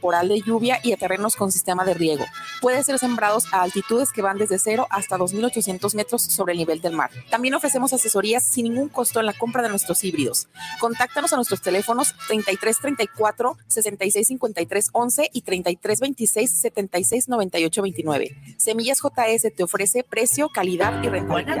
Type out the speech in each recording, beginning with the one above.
de lluvia y a terrenos con sistema de riego. Puede ser sembrados a altitudes que van desde 0 hasta 2.800 metros sobre el nivel del mar. También ofrecemos asesorías sin ningún costo en la compra de nuestros híbridos. Contáctanos a nuestros teléfonos 3334 6653 11 y 3326 7698 29. Semillas JS te ofrece precio, calidad y rentabilidad.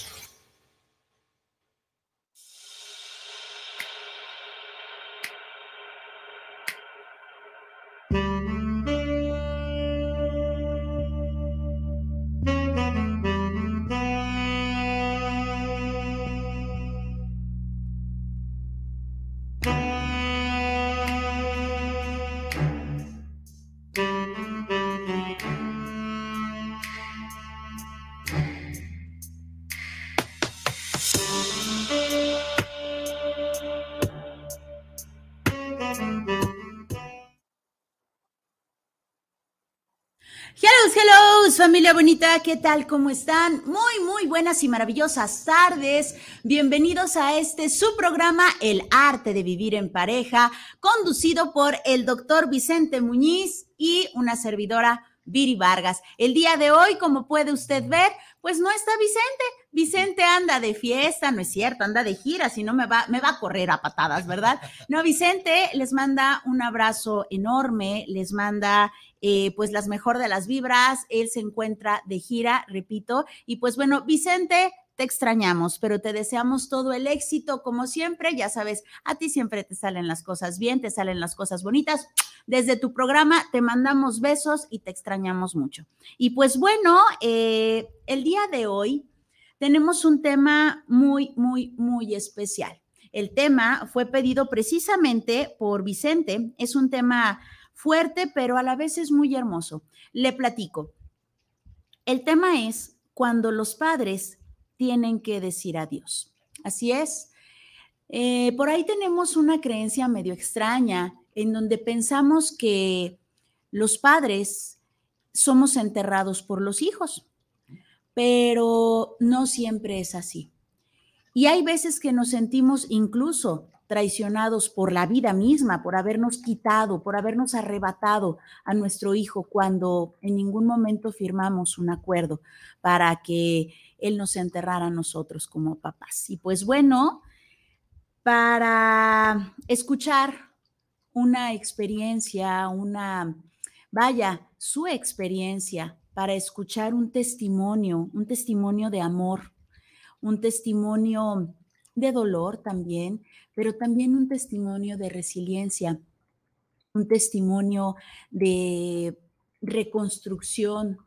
familia bonita, ¿qué tal? ¿Cómo están? Muy, muy buenas y maravillosas tardes. Bienvenidos a este su programa, El arte de vivir en pareja, conducido por el doctor Vicente Muñiz y una servidora Viri Vargas. El día de hoy, como puede usted ver, pues no está Vicente. Vicente anda de fiesta, no es cierto, anda de gira, si no me va, me va a correr a patadas, ¿verdad? No, Vicente les manda un abrazo enorme, les manda eh, pues las mejor de las vibras, él se encuentra de gira, repito, y pues bueno, Vicente, te extrañamos, pero te deseamos todo el éxito, como siempre, ya sabes, a ti siempre te salen las cosas bien, te salen las cosas bonitas. Desde tu programa te mandamos besos y te extrañamos mucho. Y pues bueno, eh, el día de hoy tenemos un tema muy, muy, muy especial. El tema fue pedido precisamente por Vicente, es un tema fuerte, pero a la vez es muy hermoso. Le platico. El tema es cuando los padres tienen que decir adiós. Así es. Eh, por ahí tenemos una creencia medio extraña en donde pensamos que los padres somos enterrados por los hijos, pero no siempre es así. Y hay veces que nos sentimos incluso traicionados por la vida misma, por habernos quitado, por habernos arrebatado a nuestro hijo cuando en ningún momento firmamos un acuerdo para que él nos enterrara a nosotros como papás. Y pues bueno, para escuchar una experiencia, una, vaya, su experiencia, para escuchar un testimonio, un testimonio de amor, un testimonio de dolor también, pero también un testimonio de resiliencia, un testimonio de reconstrucción,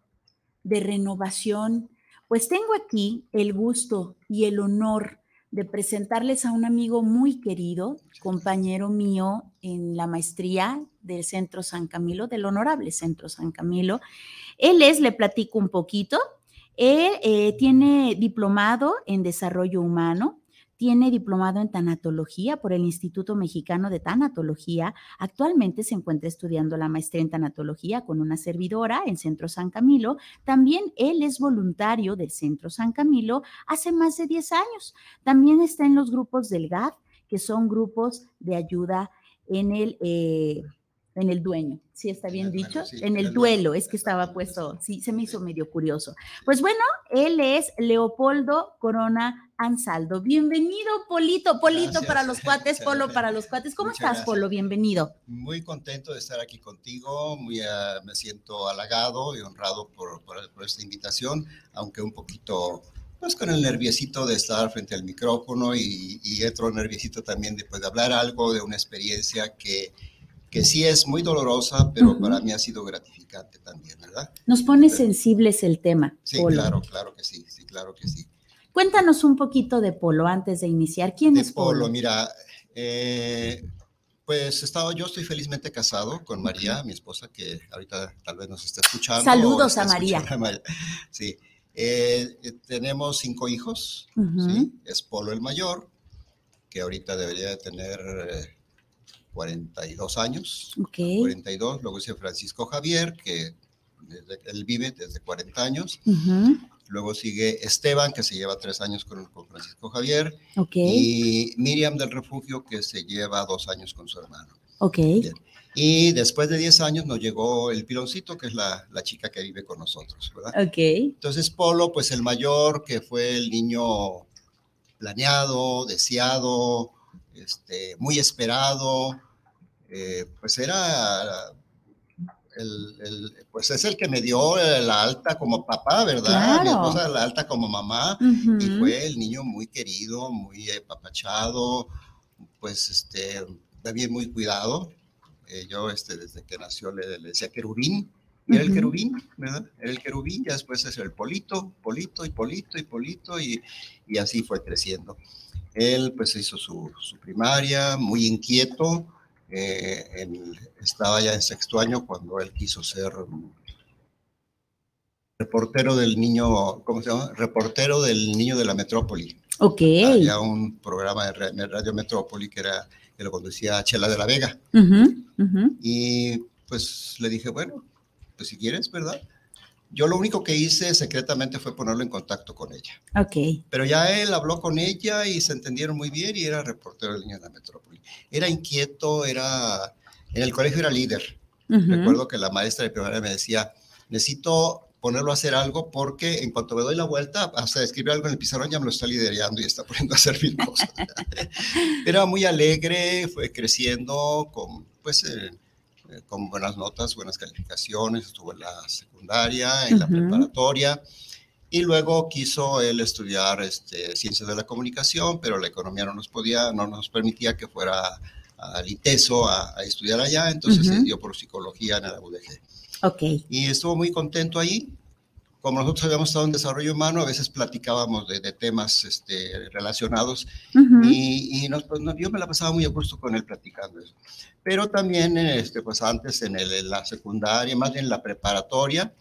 de renovación. Pues tengo aquí el gusto y el honor de presentarles a un amigo muy querido, compañero mío en la maestría del Centro San Camilo, del Honorable Centro San Camilo. Él es, le platico un poquito, él eh, tiene diplomado en desarrollo humano, tiene diplomado en tanatología por el Instituto Mexicano de Tanatología. Actualmente se encuentra estudiando la maestría en tanatología con una servidora en Centro San Camilo. También él es voluntario del Centro San Camilo hace más de 10 años. También está en los grupos del GAD, que son grupos de ayuda en el... Eh, en el dueño, sí está bien dicho, en el duelo, es que estaba puesto, sí, se me hizo medio curioso. Pues bueno, él es Leopoldo Corona Ansaldo. Bienvenido, Polito, Polito para los cuates, Polo para los cuates. ¿Cómo estás, Polo? Bienvenido. Muy contento de estar aquí contigo, muy, ah, me siento halagado y honrado por, por, esta invitación, aunque un poquito pues con el nerviosito de estar frente al micrófono y, y otro nerviosito también de, pues, de hablar algo de una experiencia que que sí es muy dolorosa, pero para mí ha sido gratificante también, ¿verdad? Nos pone sensibles el tema. Sí, claro, claro que sí, sí, claro que sí. Cuéntanos un poquito de Polo antes de iniciar. ¿Quién es Polo? Polo, mira, eh, pues estado, yo estoy felizmente casado con María, mi esposa, que ahorita tal vez nos está escuchando. Saludos a María. Sí, eh, eh, tenemos cinco hijos, ¿sí? es Polo el mayor, que ahorita debería de tener 42 años. Ok. 42, luego hice Francisco Javier, que desde- él vive desde 40 años. Luego sigue Esteban, que se lleva tres años con, con Francisco Javier. Y Miriam del Refugio, que se lleva dos años con su hermano. Ok. Bien. Y después de 10 años nos llegó el piloncito, que es la, la chica que vive con nosotros, ¿verdad? Ok. Entonces Polo, pues el mayor, que fue el niño planeado, deseado, este, muy esperado, eh, pues era, el, el- pues es el que me dio la alta como papá, ¿verdad? Mi Claro. esposa la alta como mamá. Ujú, Y fue el niño muy querido, muy papachado, pues este, también muy cuidado. Eh, yo este, desde que nació le, le decía querubín, era el querubín, ¿verdad? Era el querubín, ya después es el polito, polito y polito y polito, y, y así fue creciendo. Él pues hizo su, su primaria, muy inquieto, eh, estaba ya en sexto año cuando él quiso ser mm, reportero del niño, ¿cómo se llama? Reportero del niño de la metrópoli. Ok. Había un programa de ra- de Radio Metrópoli que, era, que lo conducía Chela de la Vega. Y pues le dije, bueno, pues si quieres, ¿verdad? Yo lo único que hice secretamente fue ponerlo en contacto con ella. Ok. Pero ya él habló con ella y se entendieron muy bien y era reportero del niño de la metrópoli. Era inquieto, era... En el colegio era líder. Ujú, Recuerdo que la maestra de primaria me decía, necesito ponerlo a hacer algo porque en cuanto me doy la vuelta, hasta escribir algo en el pizarrón ya me lo está liderando y está poniendo a hacer mil cosas. Era muy alegre, fue creciendo con, pues, eh, eh, con buenas notas, buenas calificaciones, estuvo en la secundaria, en la Ujú. preparatoria. Y luego quiso él estudiar este, ciencias de la comunicación, pero la economía no nos podía, no nos permitía que fuera al ITESO a, a estudiar allá, entonces Ujú. se dio por psicología en la UDG. Ok. Y estuvo muy contento ahí. Como nosotros habíamos estado en desarrollo humano, a veces platicábamos de, de temas este, relacionados Ujú, y, y nos, pues, yo me la pasaba muy a gusto con él platicando eso. Pero también, este, pues antes en, el- en la secundaria, más bien en la preparatoria,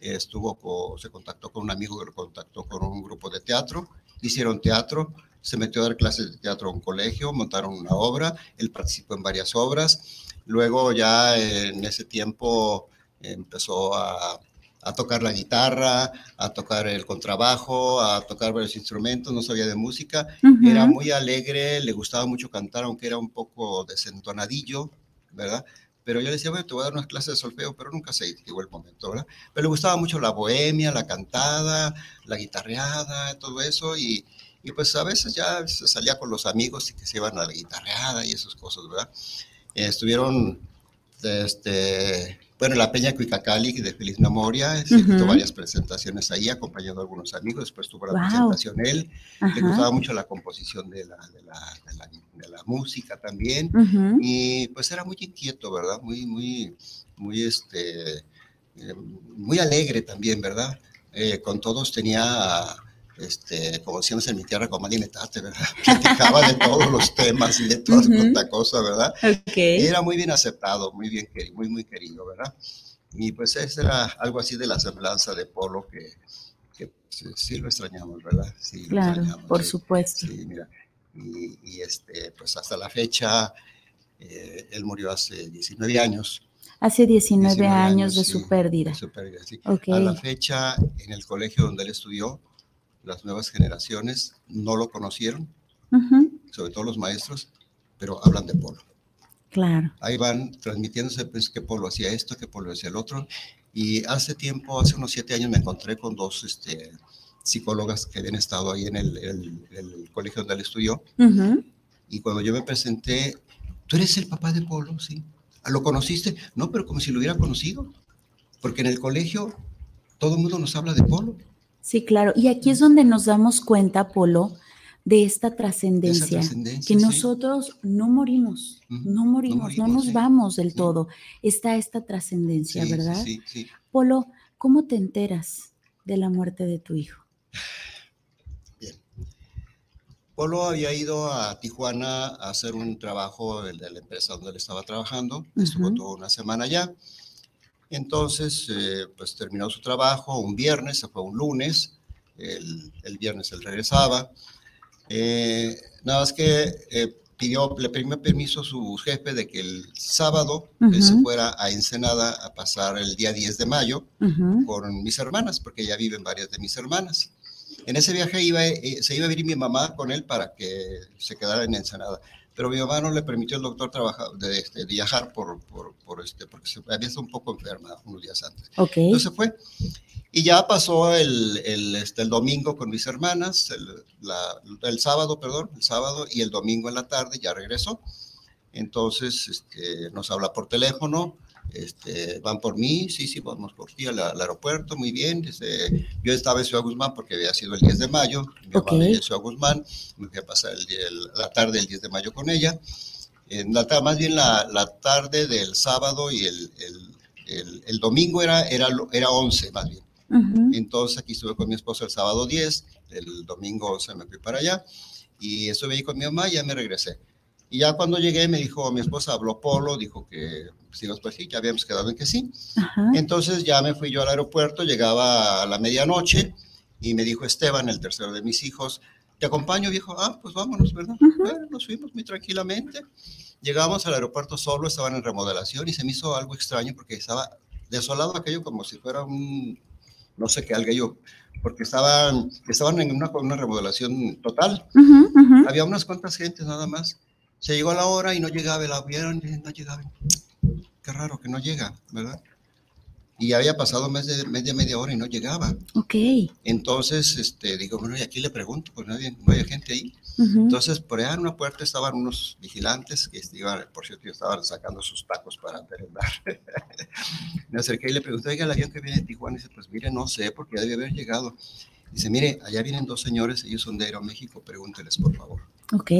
estuvo co- se contactó con un amigo que lo contactó con un grupo de teatro, hicieron teatro, se metió a dar clases de teatro a un colegio, montaron una obra, él participó en varias obras, luego ya en ese tiempo empezó a, a tocar la guitarra, a tocar el contrabajo, a tocar varios instrumentos, no sabía de música, ujú. era muy alegre, le gustaba mucho cantar, aunque era un poco desentonadillo, ¿verdad? Pero yo le decía, bueno, te voy a dar unas clases de solfeo, pero nunca se llegó el momento, ¿verdad? Pero le gustaba mucho la bohemia, la cantada, la guitarreada, todo eso, y, y pues a veces ya se salía con los amigos y que se iban a la guitarreada y esas cosas, ¿verdad? Eh, estuvieron, este, bueno, la Peña Cuicacali de Feliz Memoria, se varias presentaciones ahí, acompañando a algunos amigos, después tuvo la presentación él, le Ajá. gustaba mucho la composición de la, de la, de la, de la música también. Y pues era muy inquieto, ¿verdad? Muy, muy, muy, este, eh, muy alegre también, ¿verdad? Eh, con todos tenía, este, como decíamos en mi tierra, con Malinetate, ¿verdad? Platicaba de todos los temas y de toda Ujú. tanta cosa, ¿verdad? Ok. Y era muy bien aceptado, muy bien querido, muy, muy querido, ¿verdad? Y pues ese era algo así de la semblanza de Polo que, que sí, sí lo extrañamos, ¿verdad? Sí, lo Claro, extrañamos, por sí. supuesto. Sí, mira, y, y, este, pues hasta la fecha, eh, él murió hace 19 años. Hace 19, 19 años de sí, su pérdida. de su pérdida, sí. Ok. A la fecha, en el colegio donde él estudió, las nuevas generaciones no lo conocieron, sobre todo los maestros, pero hablan de Polo. Claro. Ahí van transmitiéndose pues, que Polo hacía esto, que Polo hacía el otro. Y hace tiempo, hace unos siete años, me encontré con dos este, psicólogas que habían estado ahí en el, el- el colegio donde él estudió. Y cuando yo me presenté, ¿tú eres el papá de Polo? Sí. "¿Ah, ¿Lo conociste? No, pero como si lo hubiera conocido. Porque en el colegio todo el mundo nos habla de Polo. Sí, claro. Y aquí es donde nos damos cuenta, Polo, de esta trascendencia. Que sí. nosotros no morimos, no morimos, no, morimos, nos sí. vamos del todo. Está esta trascendencia, Sí, ¿verdad? Sí, sí. Polo, ¿cómo te enteras de la muerte de tu hijo? Bien. Polo había ido a Tijuana a hacer un trabajo de de la empresa donde él estaba trabajando. Estuvo toda una semana allá. Entonces, eh, pues terminó su trabajo un viernes, se fue un lunes. El, el viernes él regresaba. Eh, nada más que eh, pidió, le pidió permiso a su jefe de que el sábado él se fuera a Ensenada a pasar el día 10 de mayo con mis hermanas, porque ya viven varias de mis hermanas. En ese viaje iba, eh, se iba a venir mi mamá con él para que se quedara en Ensenada pero mi mamá no le permitió al doctor trabajar, de, este, viajar por, por, por, este, porque se había estado un poco enferma unos días antes. Okay. Entonces fue. Y ya pasó el, el, este, el domingo con mis hermanas, el, la, el, sábado, perdón, el sábado y el domingo en la tarde ya regresó. Entonces este, nos habla por teléfono, este, van por mí, sí, sí, vamos por ti al, al aeropuerto, muy bien. Este, yo estaba en Ciudad Guzmán porque había sido el 10 de mayo, mi okay. mamá en Ciudad Guzmán, me fui a pasar el, el, la tarde del 10 de mayo con ella. En la, más bien la, la, tarde del sábado y el, el, domingo era, era, era 11 más bien. Uh -huh. Entonces aquí estuve con mi esposo el sábado 10, el domingo 11 me fui para allá y estuve ahí con mi mamá y ya me regresé. Y ya cuando llegué me dijo, mi esposa habló Polo, dijo que nos pues sí, ya habíamos quedado en que sí. Ajá. Entonces ya me fui yo al aeropuerto, llegaba a la medianoche y me dijo Esteban, el tercero de mis hijos, te acompaño, viejo. Ah, pues vámonos, ¿verdad? Bueno, nos fuimos muy tranquilamente. Llegamos al aeropuerto solo, estaban en remodelación y se me hizo algo extraño porque estaba desolado aquello como si fuera un, no sé qué, algo porque estaban, estaban en una, una remodelación total. Había unas cuantas gentes nada más. Se llegó a la hora y no llegaba el avión, no llegaba. Qué raro que no llega, ¿verdad? Y había pasado más de media, media hora y no llegaba. Ok. Entonces, este, digo, bueno, y aquí le pregunto, pues nadie, no hay gente ahí. Uh -huh. Entonces, por allá en una puerta estaban unos vigilantes que iban, por cierto, estaban sacando sus tacos para merendar. Me acerqué y le pregunté, oiga, el avión que viene de Tijuana, y dice, pues mire, no sé, porque ya debe haber llegado. Dice, mire, allá vienen dos señores, ellos son de Aeroméxico, pregúnteles, por favor. Ok.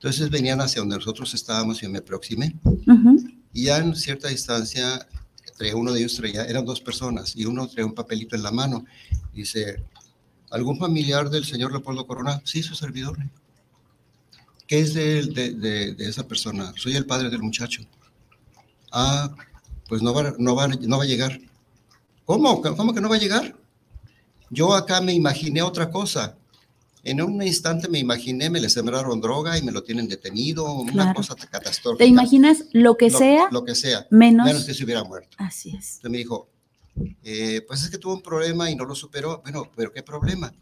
Entonces venían hacia donde nosotros estábamos y me aproximé. Uh -huh. Y ya en cierta distancia, entre uno de ellos traía, eran dos personas, y uno traía un papelito en la mano. Dice, ¿algún familiar del señor Leopoldo Corona? Sí, su servidor. ¿Qué es de, de, de, de, esa persona? Soy el padre del muchacho. Ah, pues no va, no va, no va a llegar. ¿Cómo? ¿Cómo que no va a llegar? Yo acá me imaginé otra cosa. En un instante me imaginé, me le sembraron droga y me lo tienen detenido, una claro. cosa catastrófica. ¿Te imaginas lo que lo, sea? Lo que sea. Menos, menos que se hubiera muerto. Así es. Entonces me dijo, eh, pues es que tuvo un problema y no lo superó. Bueno, pero ¿qué problema?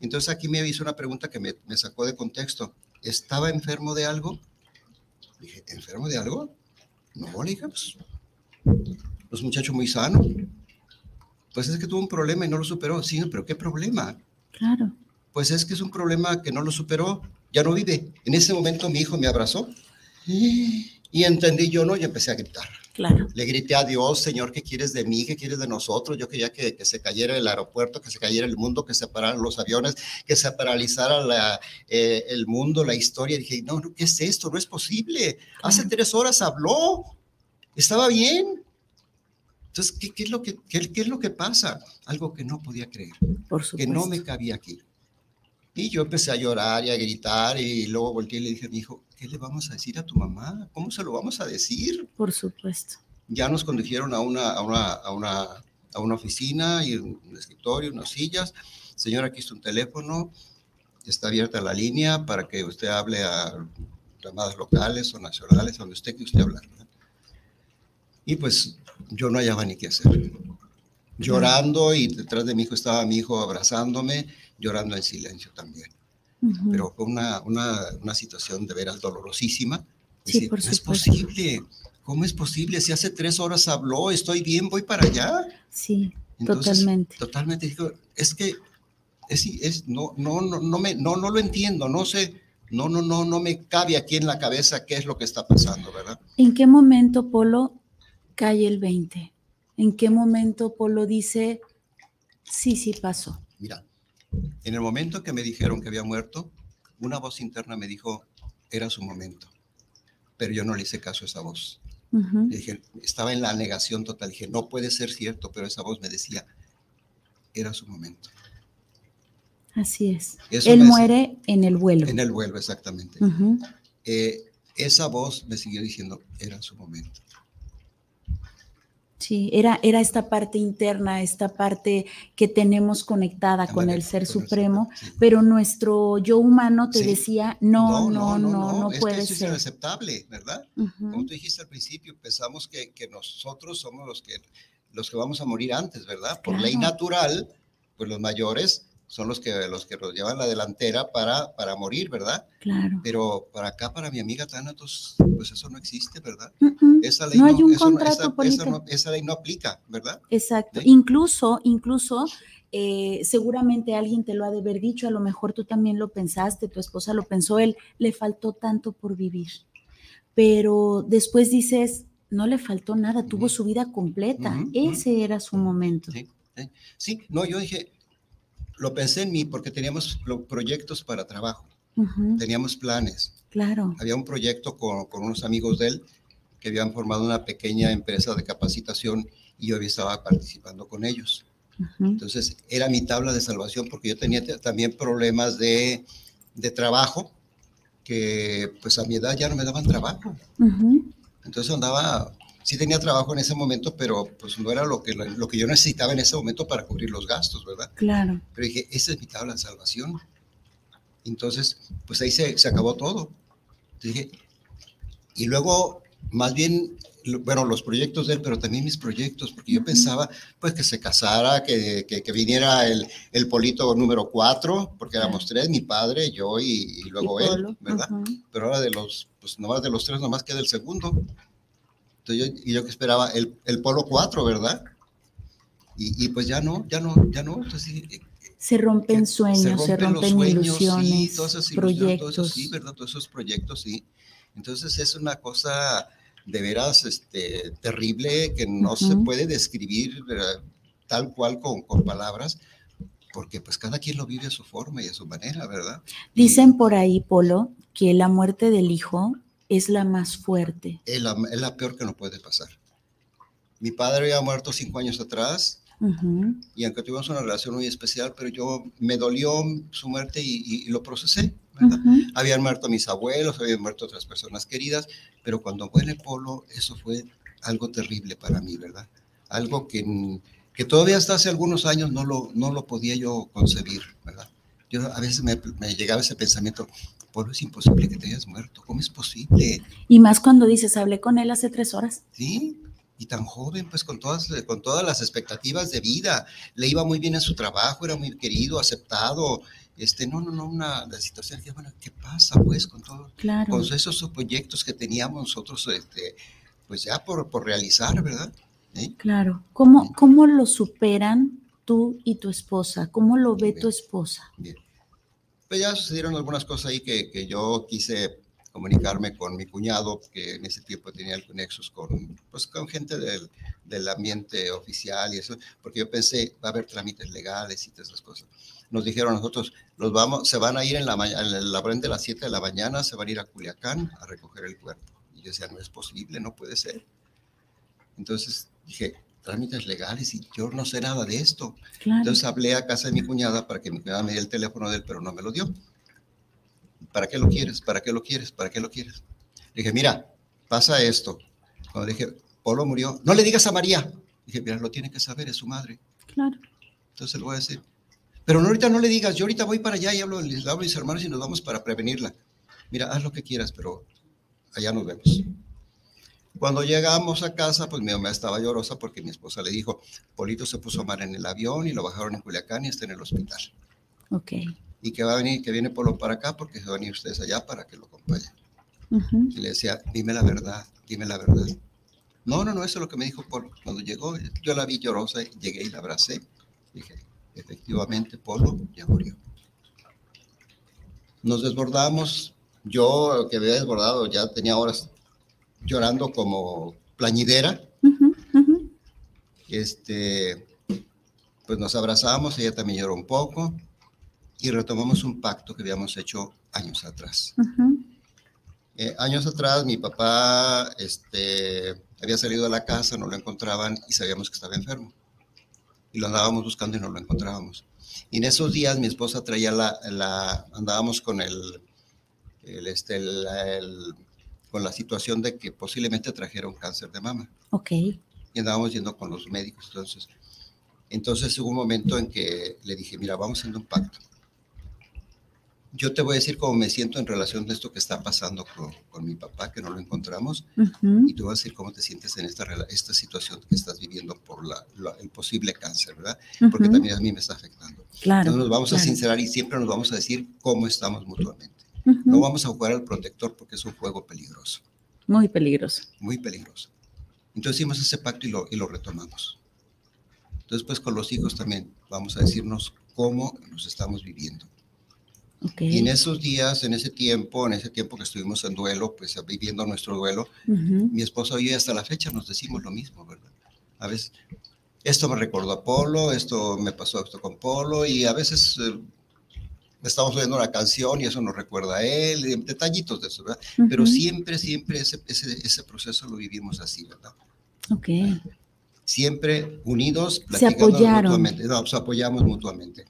Entonces aquí me hizo una pregunta que me, me sacó de contexto. ¿Estaba enfermo de algo? Dije, ¿enfermo de algo? No, le dije, pues, pues muchacho muy sano. Pues es que tuvo un problema y no lo superó. Sí, pero ¿qué problema? Claro pues es que es un problema que no lo superó, ya no vive. En ese momento mi hijo me abrazó y entendí yo, ¿no? Y empecé a gritar. Claro. Le grité a Dios, Señor, ¿qué quieres de mí? ¿Qué quieres de nosotros? Yo quería que, que se cayera el aeropuerto, que se cayera el mundo, que se pararan los aviones, que se paralizara la, eh, el mundo, la historia. Y dije, no, no, ¿qué es esto? No es posible. Claro. Hace tres horas habló. Estaba bien. Entonces, ¿qué, qué es lo que, qué, ¿qué, es lo que pasa? Algo que no podía creer. Por. Que no me cabía aquí. Y yo empecé a llorar y a gritar y luego volteé y le dije a mi hijo, ¿qué le vamos a decir a tu mamá? ¿Cómo se lo vamos a decir? Por supuesto. Ya nos condujeron a una, a una, a una, a una oficina y un escritorio, unas sillas. Señor, aquí está un teléfono, está abierta la línea para que usted hable a llamadas locales o nacionales, donde usted que usted hablar. Y pues yo no hallaba ni qué hacer. Llorando y detrás de mi hijo estaba mi hijo abrazándome llorando en silencio también. Uh -huh. Pero fue una, una, una, situación de veras dolorosísima. Sí, decir, por no es posible. ¿Cómo es posible? Si hace tres horas habló, estoy bien, voy para allá. Sí, Entonces, totalmente. Totalmente. Digo, es que es, es, no, no, no, no, me, no, no lo entiendo, no sé, no, no, no, no me cabe aquí en la cabeza qué es lo que está pasando, ¿verdad? ¿En qué momento, Polo, cae el 20? ¿En qué momento Polo dice, sí, sí pasó? Mira, en el momento que me dijeron que había muerto, una voz interna me dijo, era su momento. Pero yo no le hice caso a esa voz. Uh -huh. dije, estaba en la negación total. Dije, no puede ser cierto, pero esa voz me decía, era su momento. Así es. Eso Él muere en el vuelo. En el vuelo, exactamente. Uh -huh. eh, esa voz me siguió diciendo, era su momento. Sí, era, era esta parte interna, esta parte que tenemos conectada con el Ser Supremo, pero nuestro yo humano te decía, no, no, no, no, no, puede es que ser. Es inaceptable, ¿verdad? Como tú dijiste al principio, pensamos que, que, nosotros somos los que, los que vamos a morir antes, ¿verdad? Por ley natural, pues los mayores son los que, los que nos llevan la delantera para, para morir, ¿verdad? Claro. Pero para acá, para mi amiga Thanatos, pues eso no existe, ¿verdad? Esa ley no, hay un contrato esa, ley no aplica, ¿verdad? Exacto. Incluso, incluso, eh, seguramente alguien te lo ha de haber dicho, a lo mejor tú también lo pensaste, tu esposa lo pensó, él le faltó tanto por vivir. Pero después dices, no le faltó nada, tuvo su vida completa. Ese era su momento. Sí, sí, no, yo dije, lo pensé en mí porque teníamos proyectos para trabajo, teníamos planes. Claro. Había un proyecto con, con, unos amigos de él que habían formado una pequeña empresa de capacitación y yo estado participando con ellos. Entonces, era mi tabla de salvación porque yo tenía también problemas de, de, trabajo que pues a mi edad ya no me daban trabajo. Entonces andaba sí tenía trabajo en ese momento, pero pues no era lo que, lo que yo necesitaba en ese momento para cubrir los gastos, ¿verdad? Claro. Pero dije, esa es mi tabla de salvación. Entonces, pues ahí se, se acabó todo. dije, y luego, más bien, bueno, los proyectos de él, pero también mis proyectos, porque yo pensaba, pues, que se casara, que, que, viniera el, el, polito número cuatro, porque éramos tres, mi padre, yo y, luego él, ¿verdad? Pero ahora de los, pues, nomás de los tres, nomás queda el segundo. Entonces yo, y yo que esperaba el, el Polo 4, ¿verdad? Y, y, pues ya no, ya no, ya no. Entonces, eh, se rompen sueños, se rompen, ilusiones, sí, todas proyectos. Todo eso, sí, ¿verdad? Todos esos proyectos, sí. Entonces es una cosa de veras este, terrible que no se puede describir tal cual con, con, palabras, porque pues cada quien lo vive a su forma y a su manera, ¿verdad? Dicen por ahí, Polo, que la muerte del hijo es la más fuerte. Es la, es la, peor que nos puede pasar. Mi padre había muerto cinco años atrás y aunque tuvimos una relación muy especial, pero yo me dolió su muerte y, lo procesé. Habían muerto mis abuelos, habían muerto otras personas queridas, pero cuando muere Polo, eso fue algo terrible para mí, ¿verdad? Algo que, que todavía hasta hace algunos años no lo, no lo podía yo concebir, ¿verdad? Yo a veces me, me llegaba ese pensamiento, pueblo es imposible que te hayas muerto. ¿Cómo es posible? Y más cuando dices, hablé con él hace tres horas. Sí, y tan joven, pues con todas, con todas las expectativas de vida. Le iba muy bien en su trabajo, era muy querido, aceptado. Este, no, no, no, una la situación, bueno, ¿qué pasa pues con todo? Claro. Con esos proyectos que teníamos nosotros, este, pues ya por, por realizar, ¿verdad? Claro. ¿Cómo, ¿Cómo lo superan tú y tu esposa? ¿Cómo lo ve tu esposa? Bien. Ya sucedieron algunas cosas ahí que, que yo quise comunicarme con mi cuñado, que en ese tiempo tenía el nexus con, pues, con gente del, del, ambiente oficial y eso, porque yo pensé, va a haber trámites legales y todas esas cosas. Nos dijeron a nosotros, los vamos, se van a ir en la mañana, la de las 7 de la mañana, se van a ir a Culiacán a recoger el cuerpo. Y yo decía, no es posible, no puede ser. Entonces dije, trámites legales y yo no sé nada de esto. Entonces hablé a casa de mi cuñada para que mi cuñada me diera el teléfono de él, pero no me lo dio. ¿Para qué lo quieres? ¿Para qué lo quieres? ¿Para qué lo quieres? Le dije, mira, pasa esto. Cuando le dije, Polo murió, no le digas a María. dije, mira, lo tiene que saber, es su madre. Claro. Entonces le voy a decir, pero no, ahorita no le digas, yo ahorita voy para allá y hablo, les hablo a mis hermanos y nos vamos para prevenirla. Mira, haz lo que quieras, pero allá nos vemos. Cuando llegamos a casa, pues mi mamá estaba llorosa porque mi esposa le dijo, Polito se puso mal en el avión y lo bajaron en Culiacán y está en el hospital. Ok. Y que va a venir, que viene Polo para acá porque se van a venir ustedes allá para que lo acompañen. Y le decía, dime la verdad, dime la verdad. No, no, no, eso es lo que me dijo Polo. Cuando llegó, yo la vi llorosa, llegué y la abracé. Dije, efectivamente, Polo ya murió. Nos desbordamos. Yo, que había desbordado, ya tenía horas llorando como plañidera. Este, pues nos abrazamos, ella también lloró un poco y retomamos un pacto que habíamos hecho años atrás. Eh, años atrás mi papá este, había salido de la casa, no lo encontraban y sabíamos que estaba enfermo. Y lo andábamos buscando y no lo encontrábamos. Y en esos días mi esposa traía la, la andábamos con el, el, este, el con la situación de que posiblemente trajera un cáncer de mama. Ok. y andábamos yendo con los médicos. Entonces, entonces hubo un momento en que le dije, mira, vamos haciendo un pacto. Yo te voy a decir cómo me siento en relación a esto que está pasando con, con mi papá, que no lo encontramos, Ujú, y te voy a decir cómo te sientes en esta, esta situación que estás viviendo por la, la- el posible cáncer, ¿verdad? Porque ujú, también a mí me está afectando. Claro. Entonces nos vamos a claro. sincerar y siempre nos vamos a decir cómo estamos mutuamente. Ujú, No vamos a jugar al protector porque es un juego peligroso, Muy peligroso. muy peligroso. Entonces hicimos ese pacto y lo, y lo retomamos. Entonces, pues con los hijos también vamos a decirnos cómo nos estamos viviendo. Ok. Y en esos días, en ese tiempo, en ese tiempo que estuvimos en duelo, pues viviendo nuestro duelo, Ujú, mi esposa y yo hasta la fecha nos decimos lo mismo, ¿verdad? A veces, esto me recordó a Polo, esto me pasó esto con Polo, y a veces eh, estamos oyendo una canción y eso nos recuerda a él, detallitos de eso, ¿verdad? Pero ujú. siempre, siempre ese, ese, ese proceso lo vivimos así, ¿verdad? Ok. Siempre unidos, apoyaron. mutuamente, no, nos apoyamos mutuamente.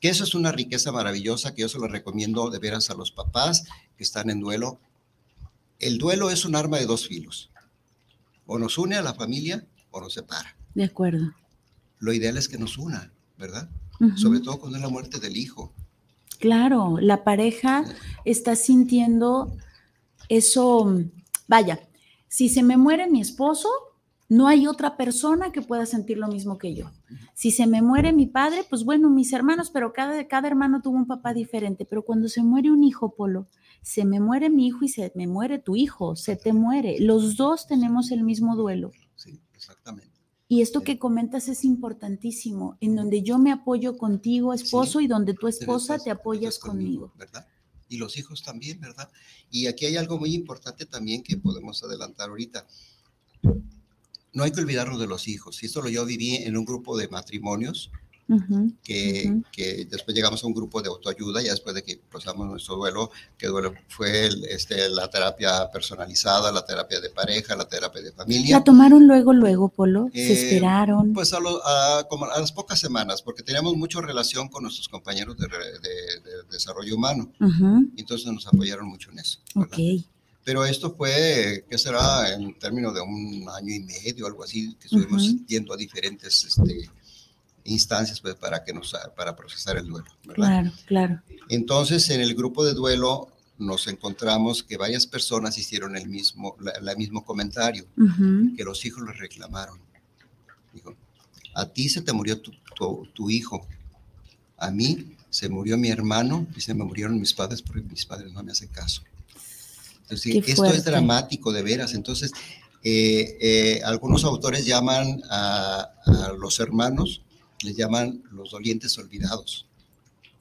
Que eso es una riqueza maravillosa que yo se lo recomiendo de veras a los papás que están en duelo. El duelo es un arma de dos filos. O nos une a la familia o nos separa. De acuerdo. Lo ideal es que nos una, ¿verdad? Ujú. Sobre todo cuando es la muerte del hijo. Claro, la pareja está sintiendo eso. mm, Vaya, si se me muere mi esposo, no hay otra persona que pueda sentir lo mismo que yo. Si se me muere mi padre, pues bueno, mis hermanos, pero cada, cada hermano tuvo un papá diferente. Pero cuando se muere un hijo, Polo, se me muere mi hijo y se me muere tu hijo, se te muere. Los dos tenemos el mismo duelo. Sí, exactamente. Y esto que comentas es importantísimo, en donde yo me apoyo contigo, esposo, y donde tu esposa Estás- te apoyas estás conmigo. ¿Verdad? Y los hijos también, ¿verdad? Y aquí hay algo muy importante también que podemos adelantar ahorita. No hay que olvidarnos de los hijos. Y esto lo yo viví en un grupo de matrimonios Que, después llegamos a un grupo de autoayuda, ya después de que pasamos nuestro duelo, que duelo fue el- este, la terapia personalizada, la terapia de pareja, la terapia de familia. ¿La tomaron luego, luego, Polo? ¿Se Eh, esperaron? Pues a, lo- a- como a las pocas semanas, porque teníamos mucha relación con nuestros compañeros de, re- de- de desarrollo humano, entonces nos apoyaron mucho en eso. ¿verdad? Ok. Pero esto fue, ¿qué será? En términos de un año y medio, algo así, que estuvimos yendo a diferentes este, instancias pues, para, que nos, para procesar el duelo. ¿verdad? Claro, claro. Entonces, en el grupo de duelo nos encontramos que varias personas hicieron el mismo, la, la mismo comentario, que los hijos les reclamaron. Dijo, a ti se te murió tu, tu- tu hijo, a mí se murió mi hermano y se me murieron mis padres porque mis padres no me hacen caso. Entonces, esto es dramático, de veras. Entonces, eh, eh, algunos autores llaman a, a los hermanos, les llaman los dolientes olvidados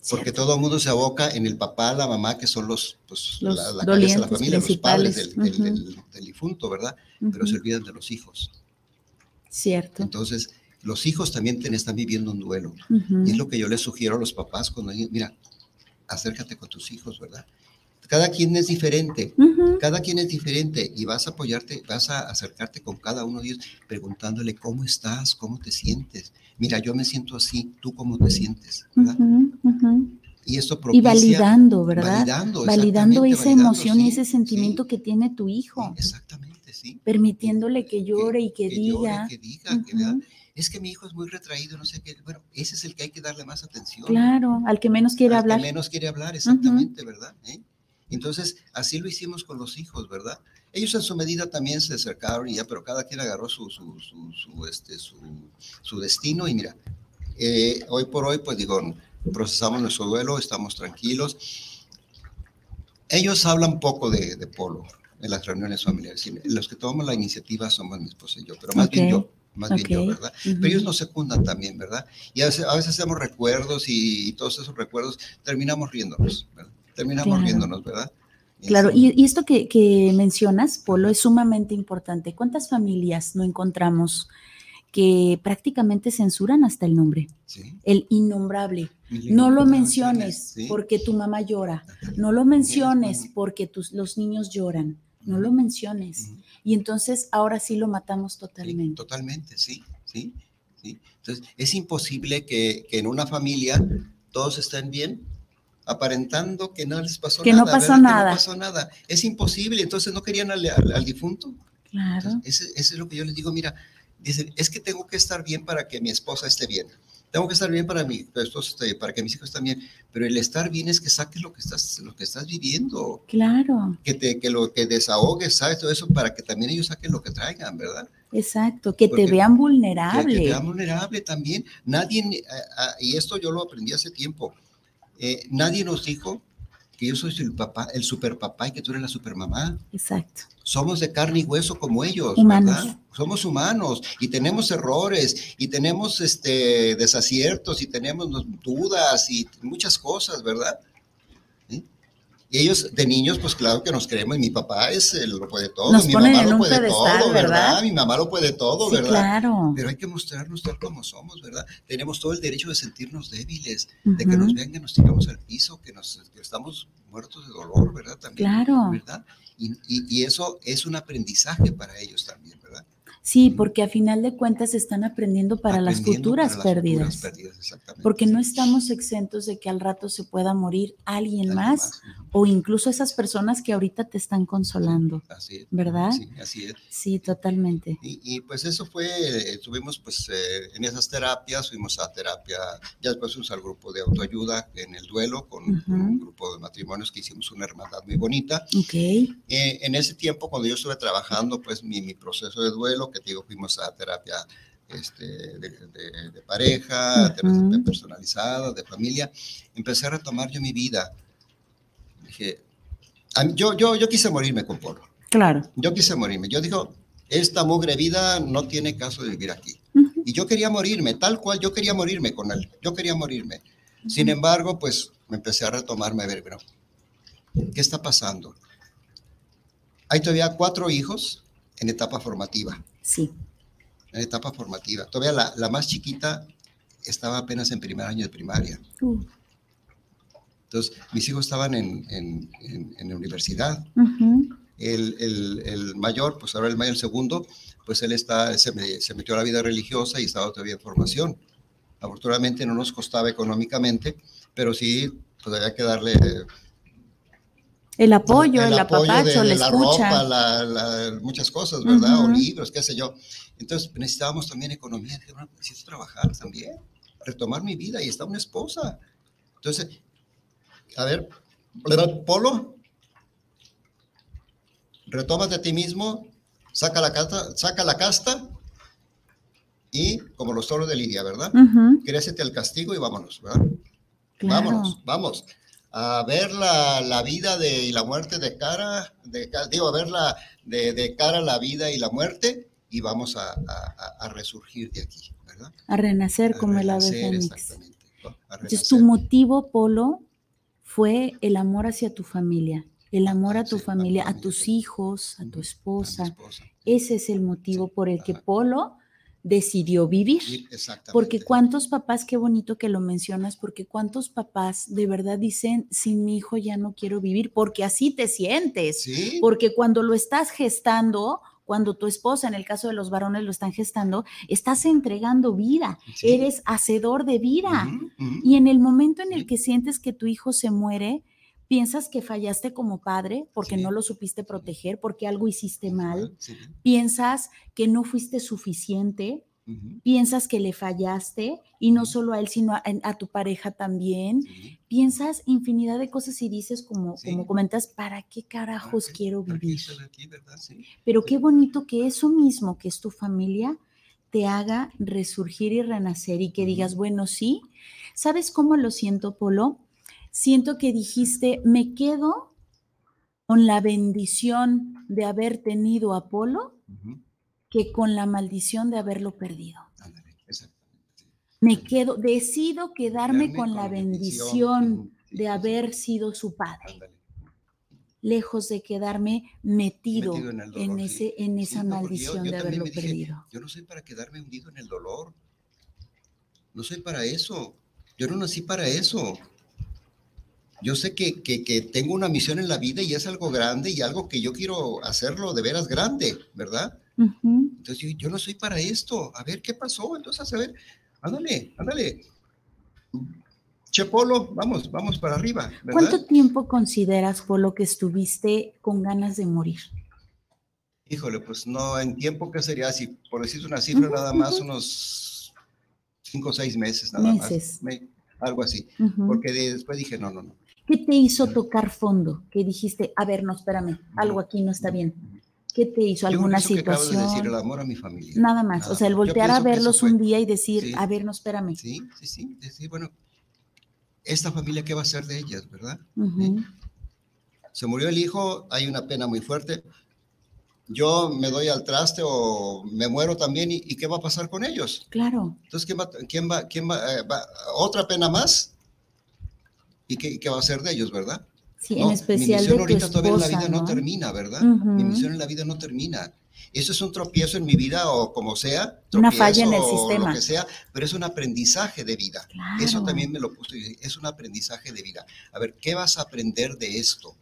porque cierto. todo el mundo se aboca en el papá, la mamá, que son los, pues, Los la, la cabeza de la familia, los padres del, del- Ujú. del- del difunto, ¿verdad? Pero Ujú, se olvidan de los hijos. Cierto. Entonces, los hijos también te- están viviendo un duelo. Ujú, Y es lo que yo les sugiero a los papás cuando digan, mira, acércate con tus hijos, ¿verdad? Cada quien es diferente. Cada quien es diferente y vas a apoyarte, vas a acercarte con cada uno de ellos preguntándole cómo estás, cómo te sientes. Mira, yo me siento así, ¿tú cómo te sientes? ¿verdad? Y esto Y propicia... validando, ¿verdad? Validando, Validando esa validando, emoción y ese sentimiento sí, que tiene tu hijo, sí, exactamente, sí. permitiéndole que llore y que, llore, diga. que diga, que vea, es que mi hijo es muy retraído, no sé qué. Bueno, ese es el que hay que darle más atención. Claro, al que menos quiere al que hablar. menos quiere hablar, exactamente, ¿verdad? ¿Eh? Entonces, así lo hicimos con los hijos, ¿verdad? Ellos en su medida también se acercaron y ya, pero cada quien agarró su, su, su, su, este, su, su destino y mira, eh, hoy por hoy, pues digo, procesamos nuestro duelo, estamos tranquilos. Ellos hablan poco de, de Polo en las reuniones familiares. y Los que tomamos la iniciativa somos mi esposa y yo, pero más bien Ok, yo, más bien yo, ¿verdad? ujú. Pero ellos nos secundan también, ¿verdad? Y a veces, a veces hacemos recuerdos y, todos esos recuerdos terminamos riéndonos, ¿verdad? Terminamos Claro. riéndonos, ¿verdad? Claro, y, esto que, que mencionas, Polo, es sumamente importante. ¿Cuántas familias no encontramos que prácticamente censuran hasta el nombre? sí, El innombrable. No lo menciones sí. porque tu mamá llora. No lo menciones porque tus, los niños lloran. No lo menciones. Y entonces ahora sí lo matamos Sí, totalmente. totalmente, sí, sí, sí. Entonces, es imposible que, que en una familia todos estén bien, aparentando que no les pasó Que no nada. pasó ¿verdad? nada. Que no pasó nada. Es imposible, entonces no querían al, al- al difunto. Claro. Entonces, ese, ese es lo que yo les digo, mira, Dicen, es que tengo que estar bien para que mi esposa esté bien. Tengo que estar bien para, mi, para que mis hijos estén bien. Pero el estar bien es que saques lo que estás, lo que estás viviendo. Claro. Que, te, que lo que desahogues, ¿sabes? Todo eso para que también ellos saquen lo que traigan, ¿verdad? Exacto, que te vean vulnerable. Que, te vean vulnerable también. Nadie, eh, ah, y esto yo lo aprendí hace tiempo, eh, nadie nos dijo que yo soy el papá, el super papá y que tú eres la super mamá. Exacto. Somos de carne y hueso como ellos, humanos. ¿verdad? Somos humanos y tenemos errores y tenemos este desaciertos y tenemos dudas y muchas cosas, ¿verdad? Y ellos de niños, pues claro que nos creemos, mi papá es el lo puede todo, mi mamá lo puede todo, ¿verdad? Mi mamá lo puede todo, ¿verdad? Claro. Pero hay que mostrarnos tal como somos, ¿verdad? Tenemos todo el derecho de sentirnos débiles, de que nos vean que nos tiramos al piso, que, nos, que estamos muertos de dolor, ¿verdad? También, claro. ¿verdad? Y, y, y eso es un aprendizaje para ellos también. Sí, porque a final de cuentas están aprendiendo para las futuras pérdidas. porque no estamos exentos de que al rato se pueda morir alguien, más, o incluso esas personas que ahorita te están consolando. Así es. ¿Verdad? Sí, así es. Sí, totalmente. Y, pues eso fue, estuvimos pues eh, en esas terapias, fuimos a terapia, ya después fuimos al grupo de autoayuda en el duelo con, un grupo de matrimonios que hicimos una hermandad muy bonita. Ok. Eh, en ese tiempo, cuando yo estuve trabajando pues mi, mi proceso de duelo, que digo, fuimos a terapia este, de, pareja, terapia personalizada, de familia, empecé a retomar yo mi vida. Dije, yo, yo, yo quise morirme con Polo. Claro. Yo quise morirme. Yo digo, esta mugre vida no tiene caso de vivir aquí. Y yo quería morirme, tal cual, yo quería morirme con él. Yo quería morirme. Sin embargo, pues me empecé a retomarme a ver, pero, ¿qué está pasando? Hay todavía cuatro hijos en etapa formativa. Sí. En etapa formativa. Todavía la, la más chiquita estaba apenas en primer año de primaria. Uh. Entonces, mis hijos estaban en, en, en, la universidad. el, el, el, mayor, pues ahora el mayor, el segundo, pues él está, se, se, metió a la vida religiosa y estaba todavía en formación. Afortunadamente no nos costaba económicamente, pero sí, pues había que darle el apoyo, el, apapacho, la, escucha. Ropa, muchas cosas, ¿verdad? O libros, qué sé yo. Entonces necesitábamos también economía. Dije, bueno, necesito trabajar también, retomar mi vida y está una esposa. Entonces, a ver, Polo, retómate a ti mismo, saca la casta, saca la casta y como los toros de Lidia, ¿verdad? Uh al castigo y vámonos, ¿verdad? Vámonos, vamos a ver la, la, vida de, y la muerte de cara, de, digo, a ver la, de, de, cara la vida y la muerte y vamos a, a, a resurgir de aquí, ¿verdad? A renacer como el ave fénix. Entonces, tu motivo, Polo, fue el amor hacia tu familia, el amor a tu familia, a tus hijos, a tu esposa. Ese es el motivo por el que Polo decidió vivir. Porque cuántos papás, qué bonito que lo mencionas, porque cuántos papás de verdad dicen, sin mi hijo ya no quiero vivir, porque así te sientes. Porque cuando lo estás gestando, cuando tu esposa, en el caso de los varones, lo están gestando, estás entregando vida, eres hacedor de vida. Y en el momento en el que sientes que tu hijo se muere, piensas que fallaste como padre porque no lo supiste proteger, porque algo hiciste mal, piensas que no fuiste suficiente, piensas que le fallaste y no solo a él, sino a, tu pareja también, piensas infinidad de cosas y dices como, como comentas, ¿para qué carajos quiero vivir? Pero qué bonito que eso mismo que es tu familia te haga resurgir y renacer y que digas, bueno, sí, ¿sabes cómo lo siento, Polo? Siento que dijiste, me quedo con la bendición de haber tenido a Apolo que con la maldición de haberlo perdido. Me quedo, decido quedarme con, la bendición, de haber sido su padre. Lejos de quedarme metido, en, ese, en esa maldición de haberlo perdido. Yo no soy para quedarme hundido en el dolor. No soy para eso. Yo no nací para eso yo sé que, que, tengo una misión en la vida y es algo grande y algo que yo quiero hacerlo de veras grande, ¿verdad? Entonces yo, no soy para esto. A ver, ¿qué pasó? Entonces, a ver, ándale, ándale. Che, Polo, vamos, vamos para arriba. ¿Cuánto tiempo consideras, Polo, que estuviste con ganas de morir? Híjole, pues no, en tiempo que sería, si por decir una cifra, nada más unos cinco o seis meses, nada Meses. más. algo así. Ujú. Porque después dije, no, no, no. ¿Qué te hizo tocar fondo? Que dijiste, a ver, no, espérame, algo aquí no está bien. ¿Qué te hizo? Yo ¿Alguna que de situación? decir, el amor a mi familia. Nada más. Nada o sea, el voltear a verlos un día y decir, Sí. a ver, no, espérame. Sí, sí, sí, decir, bueno, esta familia, ¿qué va a ser de ellas, verdad? Ujú. Se murió el hijo, hay una pena muy fuerte. Yo me doy al traste o me muero también, ¿y, y qué va a pasar con ellos? Claro. Entonces, ¿quién va, quién va, quién va, eh, va- otra pena más? ¿Y qué, qué va a ser de ellos, verdad? Sí, No, en especial mi de misión tu ahorita todavía en la esposa, vida no, ¿no? termina, ¿verdad? Ujú. Mi misión en la vida no termina. Eso es un tropiezo en mi vida o como sea. Una falla en el tropiezo o sistema. Lo que sea, pero es un aprendizaje de vida. Claro. Eso también me lo puse, es un aprendizaje de vida. A ver, ¿qué vas a aprender de esto?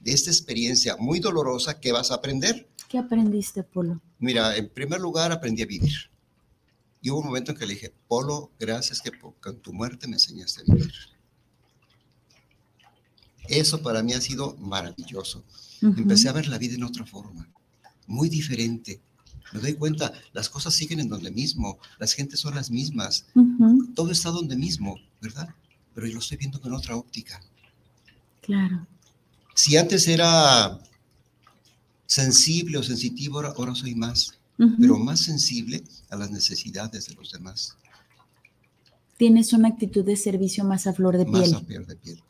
De esta experiencia muy dolorosa, ¿qué vas a aprender? ¿Qué aprendiste, Polo? Mira, en primer lugar aprendí a vivir. Y hubo un momento en que le dije, Polo, gracias que con tu muerte me enseñaste a vivir. Eso para mí ha sido maravilloso. Empecé a ver la vida en otra forma, muy diferente. Me doy cuenta, las cosas siguen en donde mismo, las gentes son las mismas, todo está donde mismo, ¿verdad? Pero yo lo estoy viendo con otra óptica. Claro. Si antes era sensible o sensitivo, ahora, ahora soy más, pero más sensible a las necesidades de los demás, Tienes una actitud de servicio más a flor de más piel. a piel de piel.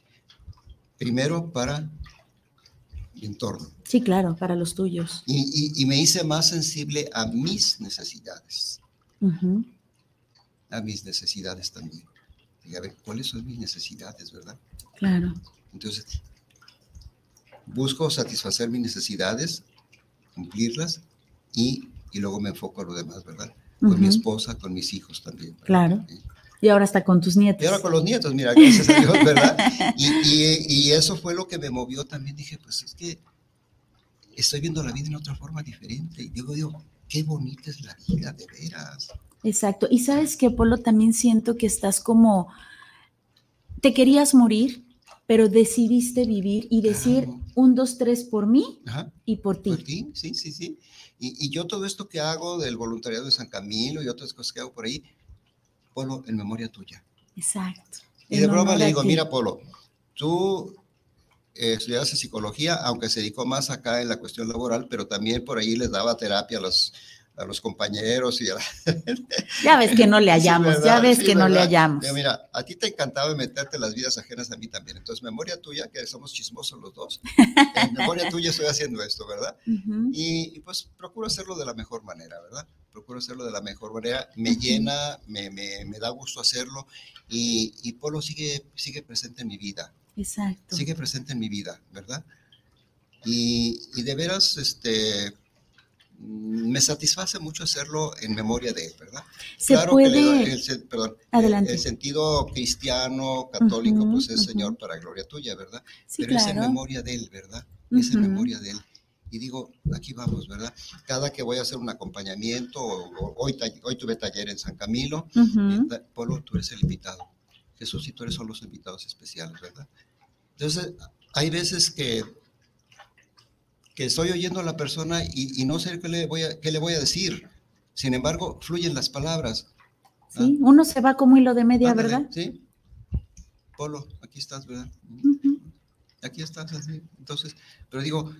Primero para mi entorno. Sí, claro, para los tuyos. Y, y- y me hice más sensible a mis necesidades, a mis necesidades también. Y a ver, ¿cuáles son mis necesidades, verdad? Claro. Entonces, busco satisfacer mis necesidades, cumplirlas y, y luego me enfoco a lo demás, ¿verdad? Con mi esposa, con mis hijos también. ¿verdad? Claro. Sí. Y ahora está con tus nietos. Y ahora con los nietos, mira, gracias a Dios, ¿verdad? Y, y- y eso fue lo que me movió también. Dije, pues es que estoy viendo la vida en otra forma diferente. Y digo, digo, qué bonita es la vida, de veras. Exacto. Y sabes que, Polo, también siento que estás como, te querías morir, pero decidiste vivir y decir Claro. un, dos, tres por mí Ajá. y por ti. Por ti, sí, sí, sí. Y, y yo todo esto que hago del voluntariado de San Camilo y otras cosas que hago por ahí, Polo, en memoria tuya. Exacto. Y de broma le digo, mira, Polo, tú eh, estudiaste psicología, aunque se dedicó más acá en la cuestión laboral, pero también por ahí les daba terapia a los, a los compañeros y a la Ya ves que no le Sí, hallamos, ya ves Sí, que no le hallamos. Mira, a ti te encantaba meterte en las vidas ajenas a mí también. Entonces, memoria tuya, que somos chismosos los dos, en memoria tuya estoy haciendo esto, ¿verdad? Y, y, pues procuro hacerlo de la mejor manera, ¿verdad? Procuro hacerlo de la mejor manera. Me llena, me, me, me da gusto hacerlo y, y Polo sigue, sigue presente en mi vida, Exacto. sigue presente en mi vida, ¿verdad? Y, y de veras, este, me satisface mucho hacerlo en memoria de él, ¿verdad? Se claro que puede. el, sen- perdón, Adelante. el sentido cristiano, católico, Ujú, pues es ujú. Señor para gloria tuya, ¿verdad? Sí, Pero es en claro. memoria de él, ¿verdad? Es en memoria de él. Y digo, aquí vamos, ¿verdad? Cada que voy a hacer un acompañamiento, hoy, hoy tuve taller en San Camilo, Polo, tú eres el invitado. Jesús y tú eres son los invitados especiales, ¿verdad? Entonces, hay veces que, que estoy oyendo a la persona y, y no sé qué le, voy a, qué le voy a decir. Sin embargo, fluyen las palabras. Sí, uno se va como hilo de media, Ándale, ¿verdad? Sí. Polo, aquí estás, ¿verdad? Ujú. Aquí estás, así. Entonces, pero digo,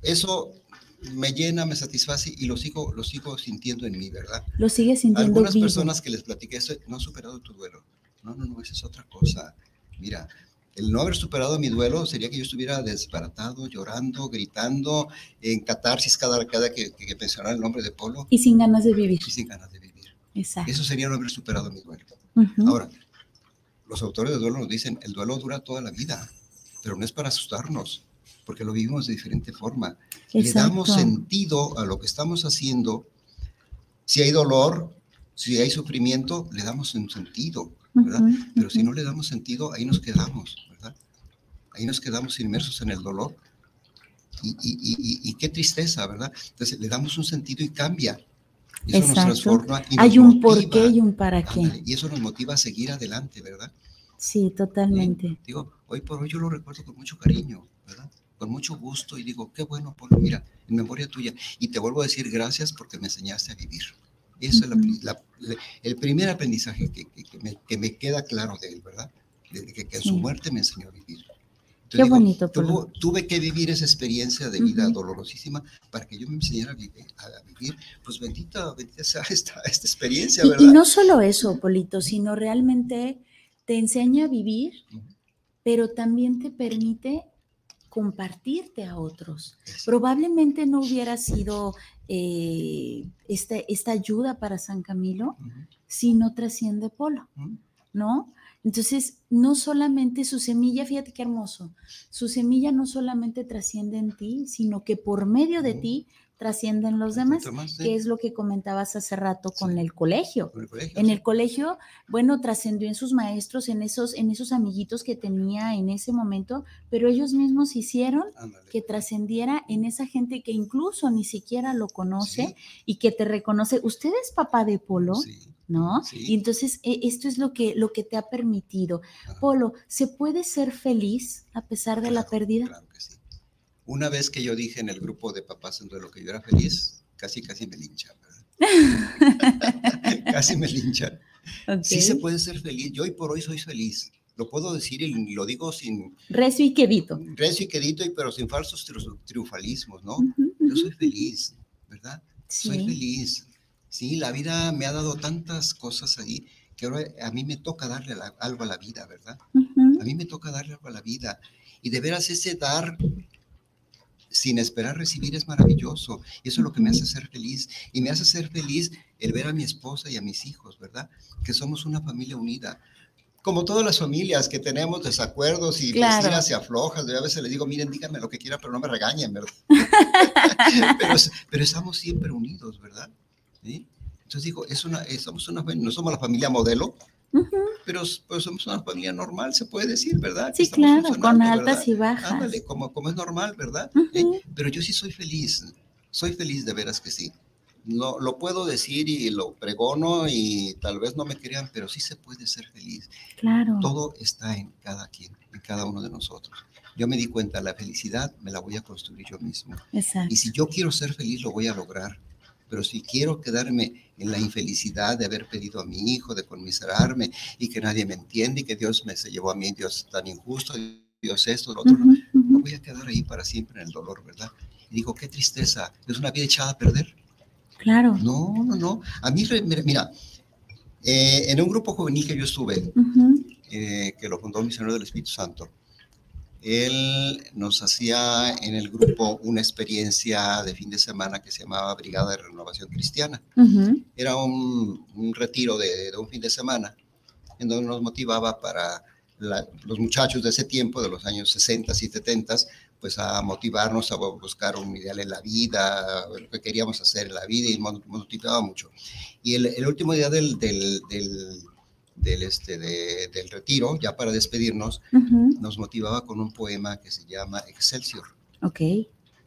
eso me llena, me satisface y lo sigo, lo sigo sintiendo en mí, ¿verdad? Lo sigues sintiendo Algunas vivo. personas que les platiqué esto, no han superado tu duelo. No, no, no, esa es otra cosa. Mira, el no haber superado mi duelo sería que yo estuviera desbaratado, llorando, gritando, en catarsis cada, cada que, que mencionara el nombre de Polo Y sin ganas de vivir. y sin ganas de vivir. Exacto. Eso sería no haber superado mi duelo. Ahora, los autores de duelo nos dicen, el duelo dura toda la vida, pero no es para asustarnos, porque lo vivimos de diferente forma. Le damos sentido a lo que estamos haciendo. Si hay dolor, si hay sufrimiento, le damos un sentido, Pero si no le damos sentido, ahí nos quedamos. Ahí nos quedamos inmersos en el dolor. Y, y- y- y- qué tristeza, ¿verdad? Entonces le damos un sentido y cambia. Y eso nos Exacto. transforma. Y Hay nos un por qué y un para qué. Y eso nos motiva a seguir adelante, ¿verdad? Sí, totalmente. Digo, hoy por hoy yo lo recuerdo con mucho cariño, ¿verdad? con mucho gusto y digo, qué bueno, Polo, mira, en memoria tuya. Y te vuelvo a decir gracias porque me enseñaste a vivir. Eso es el primer aprendizaje que, me, queda claro de él, ¿verdad? Que, en su muerte me enseñó a vivir. Qué bonito. tuve que vivir esa experiencia de vida dolorosísima para que yo me enseñara a vivir, a vivir pues bendita, bendita sea esta, esta experiencia, ¿verdad? Y, no solo eso, Polito, sino realmente te enseña a vivir, pero también te permite compartirte a otros. Probablemente no hubiera sido eh, esta, esta, ayuda para San Camilo si no trasciende Polo, ¿no? Entonces, no solamente su semilla, fíjate qué hermoso, su semilla no solamente trasciende en ti, sino que por medio de ti trascienden los demás, que es lo que comentabas hace rato con el colegio. en el colegio, bueno, trascendió en sus maestros, en esos, en esos amiguitos que tenía en ese momento, pero ellos mismos hicieron que trascendiera en esa gente que incluso ni siquiera lo conoce y que te reconoce. Usted es papá de Polo. ¿no? Y entonces e, esto es lo que, lo que te ha permitido. Polo, ¿se puede ser feliz a pesar de la pérdida? Claro que sí. Una vez que yo dije en el grupo de papás en lo que yo era feliz, casi, casi me linchan. casi me linchan. Sí se puede ser feliz. Yo hoy por hoy soy feliz. Lo puedo decir y lo digo sin... Recio y quedito. Recio y quedito, pero sin falsos triunfalismos, ¿no? Yo soy feliz, ¿verdad? Soy feliz. Sí, la vida me ha dado tantas cosas ahí que ahora a mí me toca darle algo a la vida, ¿verdad? A mí me toca darle algo a la vida. Y de veras ese dar sin esperar recibir es maravilloso. Y eso es lo que me hace ser feliz. Y me hace ser feliz el ver a mi esposa y a mis hijos, ¿verdad? Que somos una familia unida. Como todas las familias que tenemos desacuerdos y claro. vecinas y aflojas, yo a veces les digo, miren, díganme lo que quieran, pero no me regañen, ¿verdad? pero, estamos siempre unidos, ¿verdad? Entonces digo, es una, somos una, no somos la familia modelo, pero pues, somos una familia normal, se puede decir, ¿verdad? Sí, claro, con altas y bajas. Ándale, como, como es normal, ¿verdad? ¿Eh? Pero yo sí soy feliz, soy feliz de veras que sí. No, lo puedo decir y lo pregono y tal vez no me crean, pero sí se puede ser feliz. Claro. Todo está en cada quien, en cada uno de nosotros. Yo me di cuenta, la felicidad me la voy a construir yo mismo. Exacto. Y si yo quiero ser feliz, lo voy a lograr pero si quiero quedarme en la infelicidad de haber pedido a mi hijo, de conmiserarme y que nadie me entiende y que Dios me se llevó a mí, Dios tan injusto, Dios esto, lo otro, no voy a quedar ahí para siempre en el dolor, ¿verdad? Y digo, qué tristeza, es una vida echada a perder. Claro. No, no, no. A mí, mira, eh, en un grupo juvenil que yo estuve, eh, que lo fundó el misionero del Espíritu Santo, él nos hacía en el grupo una experiencia de fin de semana que se llamaba Brigada de Renovación Cristiana. Era un, retiro de, un fin de semana en donde nos motivaba para los muchachos de ese tiempo, de los años 60 y 70, pues a motivarnos a buscar un ideal en la vida, lo que queríamos hacer en la vida y nos motivaba mucho. Y el, último día del del, este, del retiro, ya para despedirnos, nos motivaba con un poema que se llama Excelsior. Ok.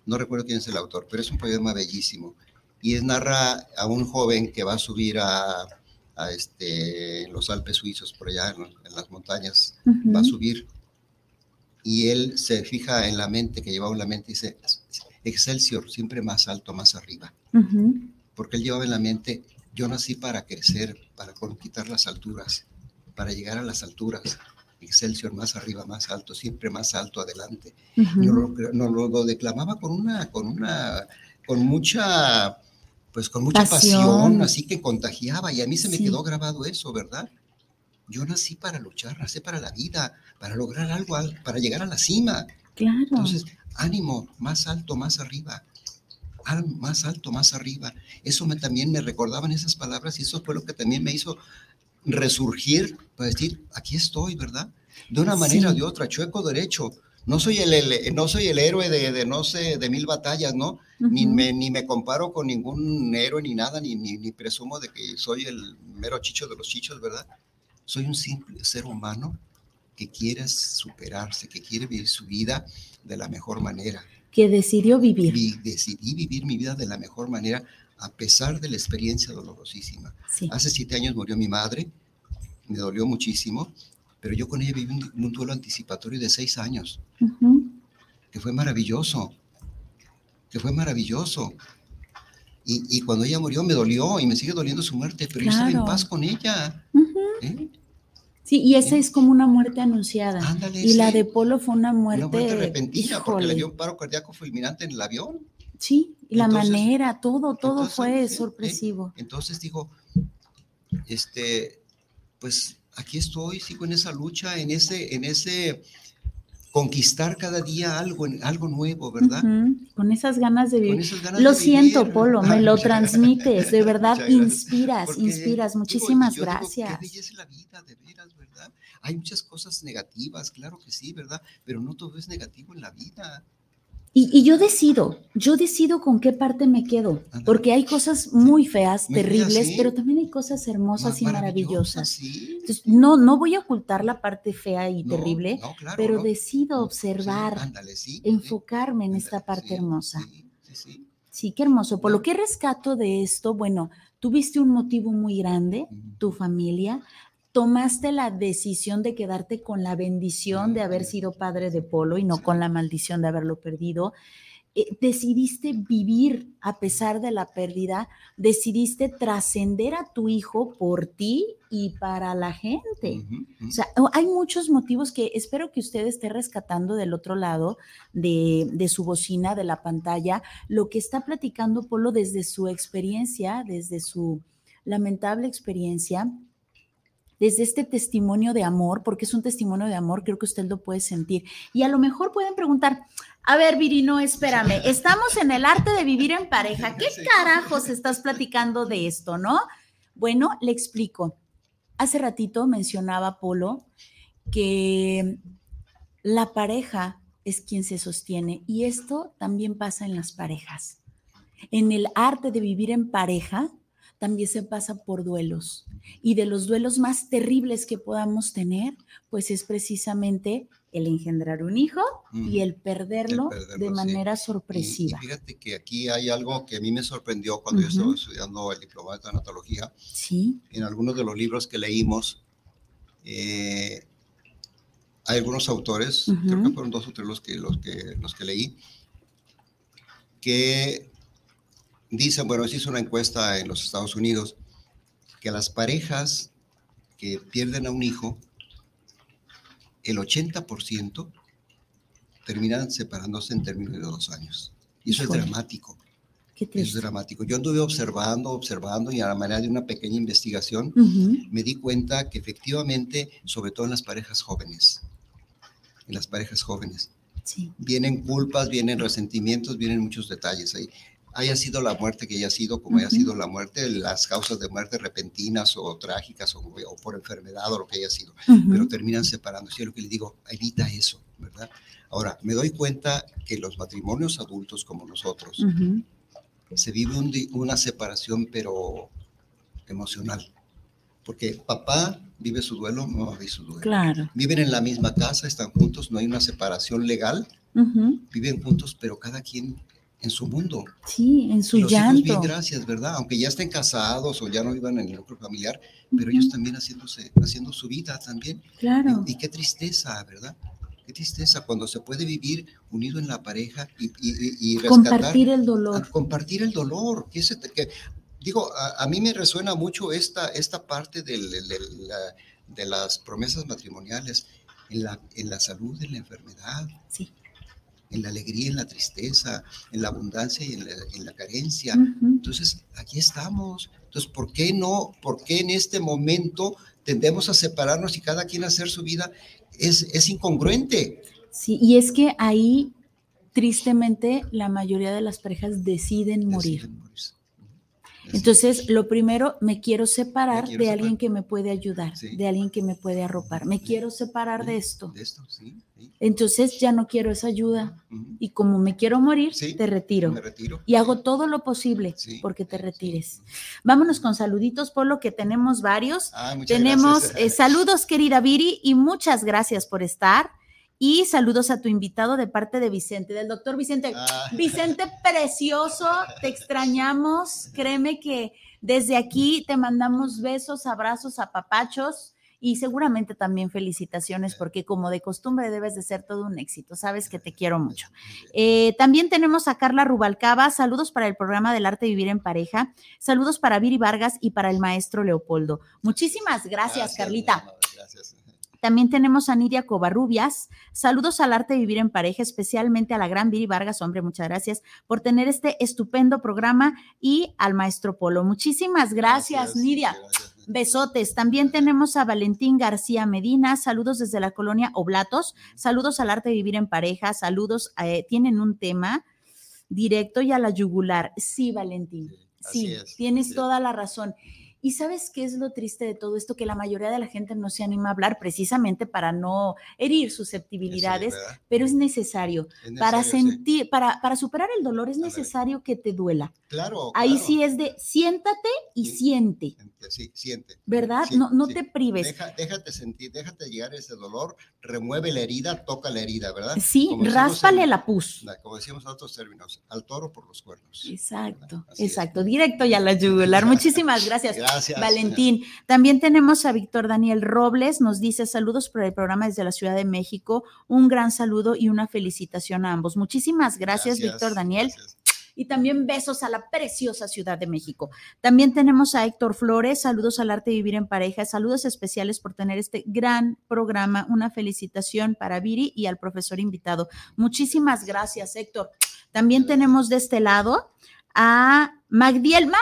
No recuerdo quién es el autor, pero es un poema bellísimo. Y es narra a un joven que va a subir a, a este, los Alpes suizos, por allá en, las montañas, va a subir. Y él se fija en la mente, que llevaba en la mente, y dice, Excelsior, siempre más alto, más arriba. Porque él llevaba en la mente yo nací para crecer, para conquistar las alturas, para llegar a las alturas. Excelsior más arriba, más alto, siempre más alto adelante. Nos lo, declamaba con una, con una, con mucha, pues con mucha pasión, así que contagiaba y a mí se me quedó grabado eso, ¿verdad? Yo nací para luchar, nací para la vida, para lograr algo, para llegar a la cima. Claro. Entonces, ánimo, más alto, más arriba más alto, más arriba. Eso me, también me recordaban esas palabras y eso fue lo que también me hizo resurgir para decir, aquí estoy, ¿verdad? De una manera o de otra, chueco derecho. No soy el, no soy el héroe de, no sé, de mil batallas, ¿no? ni, me, ni me comparo con ningún héroe ni nada, ni, ni, ni presumo de que soy el mero chicho de los chichos, ¿verdad? Soy un simple ser humano que quiere superarse, que quiere vivir su vida de la mejor manera que decidió vivir. decidí vivir mi vida de la mejor manera a pesar de la experiencia dolorosísima. Hace siete años murió mi madre, me dolió muchísimo, pero yo con ella viví un, duelo anticipatorio de seis años. que fue maravilloso, que fue maravilloso. Y, y, cuando ella murió me dolió y me sigue doliendo su muerte, pero yo estaba en paz con ella. ¿eh? Sí, y esa es como una muerte anunciada. Ándale, y la de Polo fue una muerte, una muerte repentina porque le dio un paro cardíaco fulminante en el avión. Sí, y la manera, todo, todo fue sorpresivo. Entonces digo, este, pues aquí estoy, sigo en esa lucha, en ese, en ese conquistar cada día algo, algo nuevo, ¿verdad? Con esas ganas de vivir. lo siento, Polo, me lo transmites, de verdad inspiras, inspiras. Muchísimas gracias. qué belleza la vida, de veras, ¿verdad? Hay muchas cosas negativas, claro que sí, ¿verdad? Pero no todo es negativo en la vida. Y, yo decido, yo decido con qué parte me quedo, porque hay cosas muy feas, terribles, pero también hay cosas hermosas y maravillosas. Entonces, no, no voy a ocultar la parte fea y terrible, pero decido observar, enfocarme en esta parte hermosa. Sí, qué hermoso. Por lo que rescato de esto, bueno, tuviste un motivo muy grande, tu familia, tomaste la decisión de quedarte con la bendición de haber sido padre de Polo y no con la maldición de haberlo perdido. Eh, decidiste vivir a pesar de la pérdida, decidiste trascender a tu hijo por ti y para la gente. O sea, hay muchos motivos que espero que usted esté rescatando del otro lado de, de su bocina, de la pantalla, lo que está platicando Polo desde su experiencia, desde su lamentable experiencia desde este testimonio de amor, porque es un testimonio de amor, creo que usted lo puede sentir. Y a lo mejor pueden preguntar, a ver, Virino, espérame, estamos en el arte de vivir en pareja. ¿Qué carajos estás platicando de esto, no? Bueno, le explico. Hace ratito mencionaba Polo que la pareja es quien se sostiene y esto también pasa en las parejas. En el arte de vivir en pareja, también se pasa por duelos. Y de los duelos más terribles que podamos tener, pues es precisamente el engendrar un hijo y el perderlo, de manera sorpresiva. Y, fíjate que aquí hay algo que a mí me sorprendió cuando yo estaba estudiando el diploma de tanatología. Sí. En algunos de los libros que leímos, eh, hay algunos autores, creo que fueron dos o tres los que, los que, los que leí, que dicen, bueno, se hizo una encuesta en los Estados Unidos, que las parejas que pierden a un hijo, el 80% terminan separándose en términos de dos años. Y eso es dramático. Qué es dramático. Yo anduve observando, observando y a la manera de una pequeña investigación me di cuenta que efectivamente, sobre todo en las parejas jóvenes, en las parejas jóvenes, vienen culpas, vienen resentimientos, vienen muchos detalles ahí haya sido la muerte que haya sido, como haya sido la muerte, las causas de muerte repentinas o trágicas o, por enfermedad o lo que haya sido, pero terminan separándose. Yo lo que le digo, evita eso, ¿verdad? Ahora, me doy cuenta que los matrimonios adultos como nosotros, se vive una separación, pero emocional. Porque papá vive su duelo, mamá vive su duelo. Claro. Viven en la misma casa, están juntos, no hay una separación legal, viven juntos, pero cada quien en su mundo. Sí, en su llanto. bien, gracias, ¿verdad? Aunque ya estén casados o ya no vivan en el núcleo familiar, pero ellos también haciéndose, haciendo su vida también. Claro. Y, qué tristeza, ¿verdad? Qué tristeza cuando se puede vivir unido en la pareja y, y, compartir el dolor. compartir el dolor. Que, que digo, a, mí me resuena mucho esta, esta parte del, de las promesas matrimoniales en la, en la salud, en la enfermedad. Sí en la alegría, en la tristeza, en la abundancia y en la, carencia. Entonces, aquí estamos. Entonces, ¿por qué no? ¿Por qué en este momento tendemos a separarnos y cada quien a hacer su vida? Es, es incongruente. Sí, y es que ahí, tristemente, la mayoría de las parejas deciden morir. Entonces, lo primero, me quiero separar de alguien que me puede ayudar, de alguien que me puede arropar. Me quiero separar de esto. Entonces, ya no quiero esa ayuda. Y como me quiero morir, te retiro. Y hago todo lo posible porque te retires. Vámonos con saluditos, por lo que tenemos varios. tenemos eh, saludos, querida Viri, y muchas gracias por estar. Y saludos a tu invitado de parte de Vicente, del doctor Vicente. Ah. Vicente precioso, te extrañamos. Créeme que desde aquí te mandamos besos, abrazos, apapachos y seguramente también felicitaciones porque como de costumbre debes de ser todo un éxito. Sabes que te quiero mucho. Eh, también tenemos a Carla Rubalcaba. Saludos para el programa del arte de vivir en pareja. Saludos para Viri Vargas y para el maestro Leopoldo. Muchísimas gracias, Carlita. Gracias. También tenemos a Nidia Covarrubias. Saludos al arte de vivir en pareja, especialmente a la gran Viri Vargas. Hombre, muchas gracias por tener este estupendo programa y al maestro Polo. Muchísimas gracias, Nidia. Besotes. También tenemos a Valentín García Medina. Saludos desde la colonia Oblatos. Saludos al arte de vivir en pareja. Saludos. Eh, tienen un tema directo y a la yugular. Sí, Valentín. Sí, tienes toda la razón. Y sabes qué es lo triste de todo esto, que la mayoría de la gente no se anima a hablar precisamente para no herir susceptibilidades, pero es necesario. para sentir, para, para superar el dolor es necesario que te duela. Claro. Ahí sí es de siéntate y siente. Sí, siente. ¿Verdad? no no te prives. déjate sentir, déjate llegar ese dolor, remueve la herida, toca la herida, ¿verdad? Sí, ráspale la pus. Como decimos en otros términos, al toro por los cuernos. Exacto, exacto. Directo y a la yugular. Muchísimas gracias. Gracias. Valentín. También tenemos a Víctor Daniel Robles, nos dice saludos por el programa desde la Ciudad de México. Un gran saludo y una felicitación a ambos. Muchísimas gracias, Víctor Daniel. y también besos a la preciosa Ciudad de México. También tenemos a Héctor Flores, saludos al arte de vivir en pareja, saludos especiales por tener este gran programa, una felicitación para Viri y al profesor invitado. Muchísimas gracias, Héctor. También tenemos de este lado a Magdiel Mac,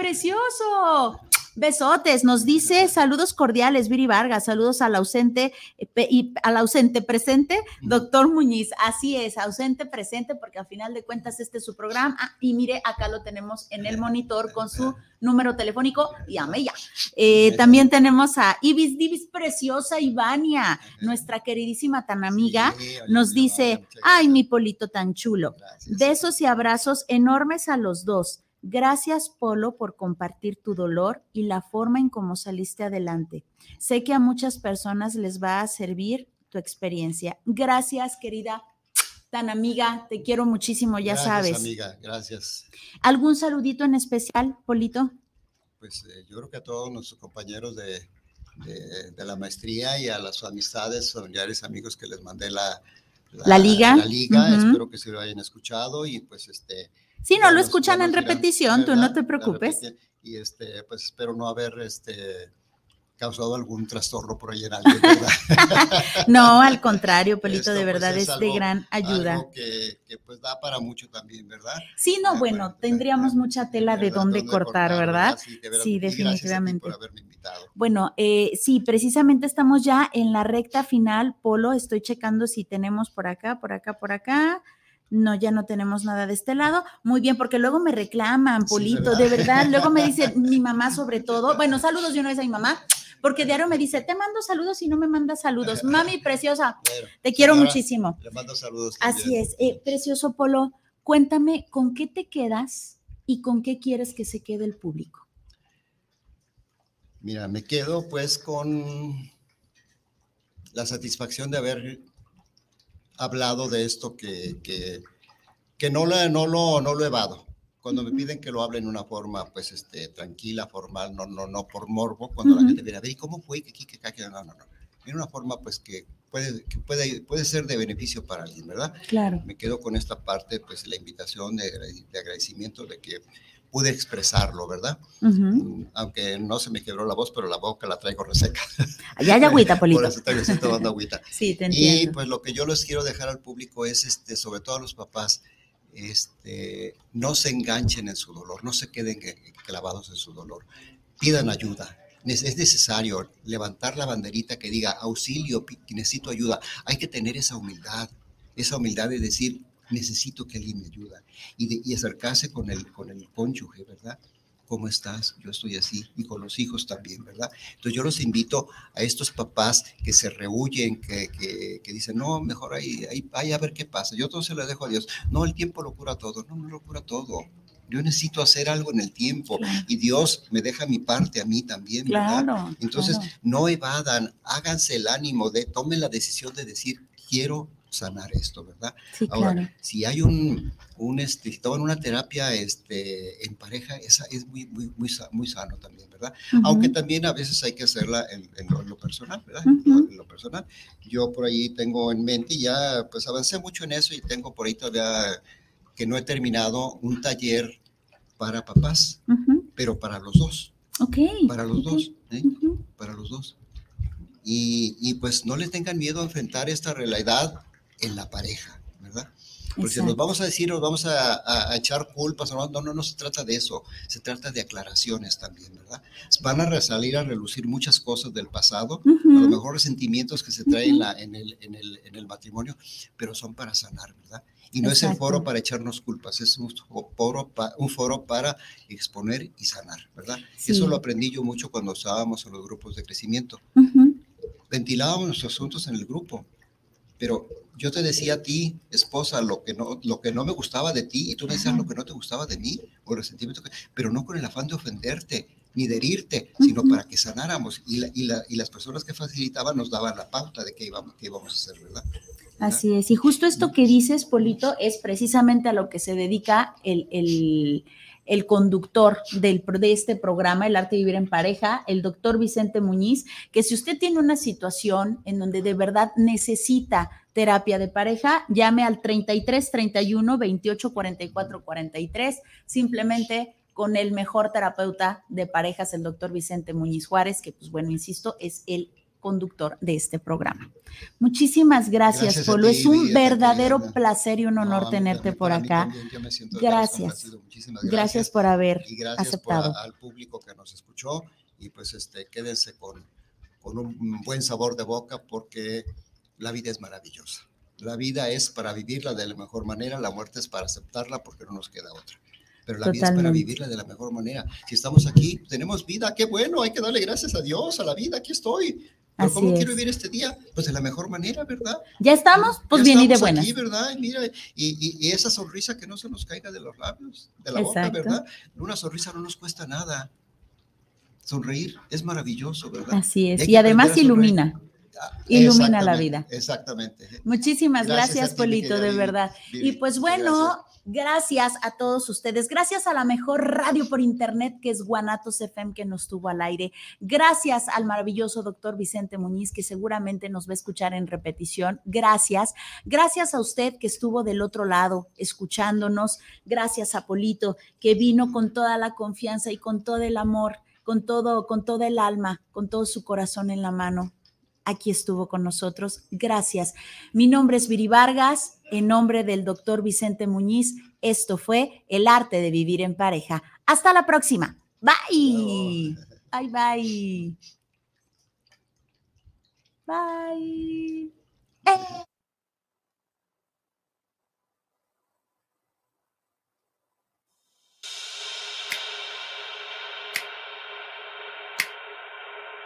precioso. Besotes, nos dice saludos cordiales, Viri Vargas, saludos al ausente eh, y al ausente presente, doctor Muñiz. Así es, ausente presente, porque al final de cuentas este es su programa. Ah, y mire, acá lo tenemos en el monitor con su número telefónico. Llame ya. Eh, también tenemos a Ibis Divis Preciosa Ivania, nuestra queridísima tan amiga. Nos dice, ay, mi polito tan chulo. Besos y abrazos enormes a los dos. Gracias, Polo, por compartir tu dolor y la forma en cómo saliste adelante. Sé que a muchas personas les va a servir tu experiencia. Gracias, querida tan amiga, te quiero muchísimo, ya gracias, sabes. amiga, gracias. ¿Algún saludito en especial, Polito? Pues eh, yo creo que a todos nuestros compañeros de, la maestría y a las amistades, familiares, amigos que les mandé la, la, liga. La liga, espero que se lo hayan escuchado y pues este si no lo escuchan en repetición, tú no te preocupes. Y este, pues espero no haber este, causado algún trastorno por ahí en alguien, ¿verdad? no, al contrario, Pelito, de pues, verdad es, de gran ayuda. Algo que, pues da para mucho también, ¿verdad? Sí, no, bueno, tendríamos mucha tela de dónde, cortar, ¿verdad? Sí, definitivamente. Por haberme invitado. Bueno, eh, sí, precisamente estamos ya en la recta final, Polo, estoy checando si tenemos por acá, por acá, por acá no, ya no tenemos nada de este lado. Muy bien, porque luego me reclaman, Polito, de verdad. Luego me dice mi mamá sobre todo. Bueno, saludos de una vez a mi mamá, porque diario me dice, te mando saludos y no me manda saludos. Mami, preciosa, te quiero muchísimo. Le mando saludos. Así es. Eh, precioso Polo, cuéntame, ¿con qué te quedas y con qué quieres que se quede el público? Mira, me quedo pues con la satisfacción de haber hablado de esto que, que, que no, lo, no, lo, no lo evado. Cuando me piden que lo hable en una forma, pues, este, tranquila, formal, no, no, no por morbo, cuando la gente viene a ver, ¿y cómo fue? ¿Qué, qué, qué, no, no, no. En una forma, pues, que puede, que puede, puede ser de beneficio para alguien, ¿verdad? Claro. Me quedo con esta parte, pues, la invitación de, de agradecimiento de que pude expresarlo, ¿verdad? Mm, aunque no se me quebró la voz, pero la boca la traigo reseca. Ya hay agüita, Polito. Por eso estoy tomando agüita. sí, te entiendo. Y pues lo que yo les quiero dejar al público es, este, sobre todo a los papás, este, no se enganchen en su dolor, no se queden clavados en su dolor. Pidan ayuda. Es necesario levantar la banderita que diga auxilio, necesito ayuda. Hay que tener esa humildad, esa humildad de decir, necesito que alguien me ayude. Y, acercarse con el, con el cónyuge, ¿verdad? ¿Cómo estás? Yo estoy así. Y con los hijos también, ¿verdad? Entonces yo los invito a estos papás que se rehuyen, que, que, dicen, no, mejor ahí, ahí, a ver qué pasa. Yo todo se lo dejo a Dios. No, el tiempo lo cura todo. No, no lo cura todo. Yo necesito hacer algo en el tiempo y Dios me deja mi parte a mí también, ¿verdad? Entonces, no evadan, háganse el ánimo de, tomen la decisión de decir, quiero sanar esto, ¿verdad? Sí, Ahora, claro. si hay un, un este, si toman una terapia este, en pareja, esa es muy, muy, muy, muy sano también, ¿verdad? Aunque también a veces hay que hacerla en, en lo, en lo personal, ¿verdad? En lo personal. Yo por ahí tengo en mente, y ya pues avancé mucho en eso y tengo por ahí todavía que no he terminado un taller para papás, pero para los dos, Ok. para los dos, ¿eh? Para los dos. Y, y pues no le tengan miedo a enfrentar esta realidad en la pareja, ¿verdad? Porque si nos Exacto. vamos a decir, nos vamos a, a- a echar culpas, no, no, no, se trata de eso, se trata de aclaraciones también, ¿verdad? Van a resalir a relucir muchas cosas del pasado, a lo mejor resentimientos que se traen en, la- en el, en, el, en el matrimonio, pero son para sanar, ¿verdad? Y no es el Exacto. foro para echarnos culpas, es un foro, pa- un foro para exponer y sanar, ¿verdad? Sí. Eso lo aprendí yo mucho cuando estábamos en los grupos de crecimiento ventilábamos nuestros asuntos en el grupo, pero yo te decía a ti, esposa, lo que no, lo que no me gustaba de ti, y tú me decías Ajá. lo que no te gustaba de mí, o el resentimiento, que- pero no con el afán de ofenderte ni de herirte, sino para que sanáramos. Y, la- y, la- y las personas que facilitaban nos daban la pauta de qué íbamos, qué íbamos a hacer, ¿verdad? Así es. Y justo esto que dices, Polito, es precisamente a lo que se dedica el, el- el conductor del, de este programa, El Arte de Vivir en Pareja, el doctor Vicente Muñiz, que si usted tiene una situación en donde de verdad necesita terapia de pareja, llame al 33 31 28 44 43, simplemente con el mejor terapeuta de parejas, el doctor Vicente Muñiz Juárez, que pues bueno, insisto, es el conductor de este programa. Muchísimas gracias, Gracias Polo. ti, Es un ti, verdadero Diana. placer y un No, honor mí tenerte también, por mí acá. también, Gracias. Gracias. gracias. por haber y gracias aceptado. por a- al público que nos escuchó y pues este quédense con, con un buen sabor de boca porque la vida es maravillosa. La vida es para vivirla de la mejor manera, la muerte es para aceptarla porque no nos queda otra. Pero la vida es para Totalmente. vivirla de la mejor manera. Si estamos aquí, tenemos vida, qué bueno, hay que darle gracias a Dios, a la vida, aquí estoy. Pero ¿cómo es. quiero vivir este día? Pues de la mejor manera, ¿verdad? ¿Ya estamos? Pues Ya bien y de buenas. Aquí, ¿verdad? Y mira, y, y- y esa sonrisa que no se nos caiga de los labios, de la boca, Exacto. ¿verdad? Una sonrisa no nos cuesta nada. Sonreír es maravilloso, ¿verdad? Así es. Y además ilumina. Ah, ilumina la vida. Exactamente. Muchísimas Gracias ti, Polito, de verdad. Y pues bueno, gracias. A todos ustedes. Gracias a la mejor radio por internet que es Guanatos FM que nos tuvo al aire. Gracias al maravilloso doctor Vicente Muñiz que seguramente nos va a escuchar en repetición. Gracias. Gracias a usted que estuvo del otro lado escuchándonos. Gracias a Polito que vino con toda la confianza y con todo el amor, con todo, con todo el alma, con todo su corazón en la mano aquí estuvo con nosotros. Gracias. Mi nombre es Viri Vargas, en nombre del doctor Vicente Muñiz. Esto fue El arte de vivir en pareja. Hasta la próxima. Bye. Bye, bye. Bye.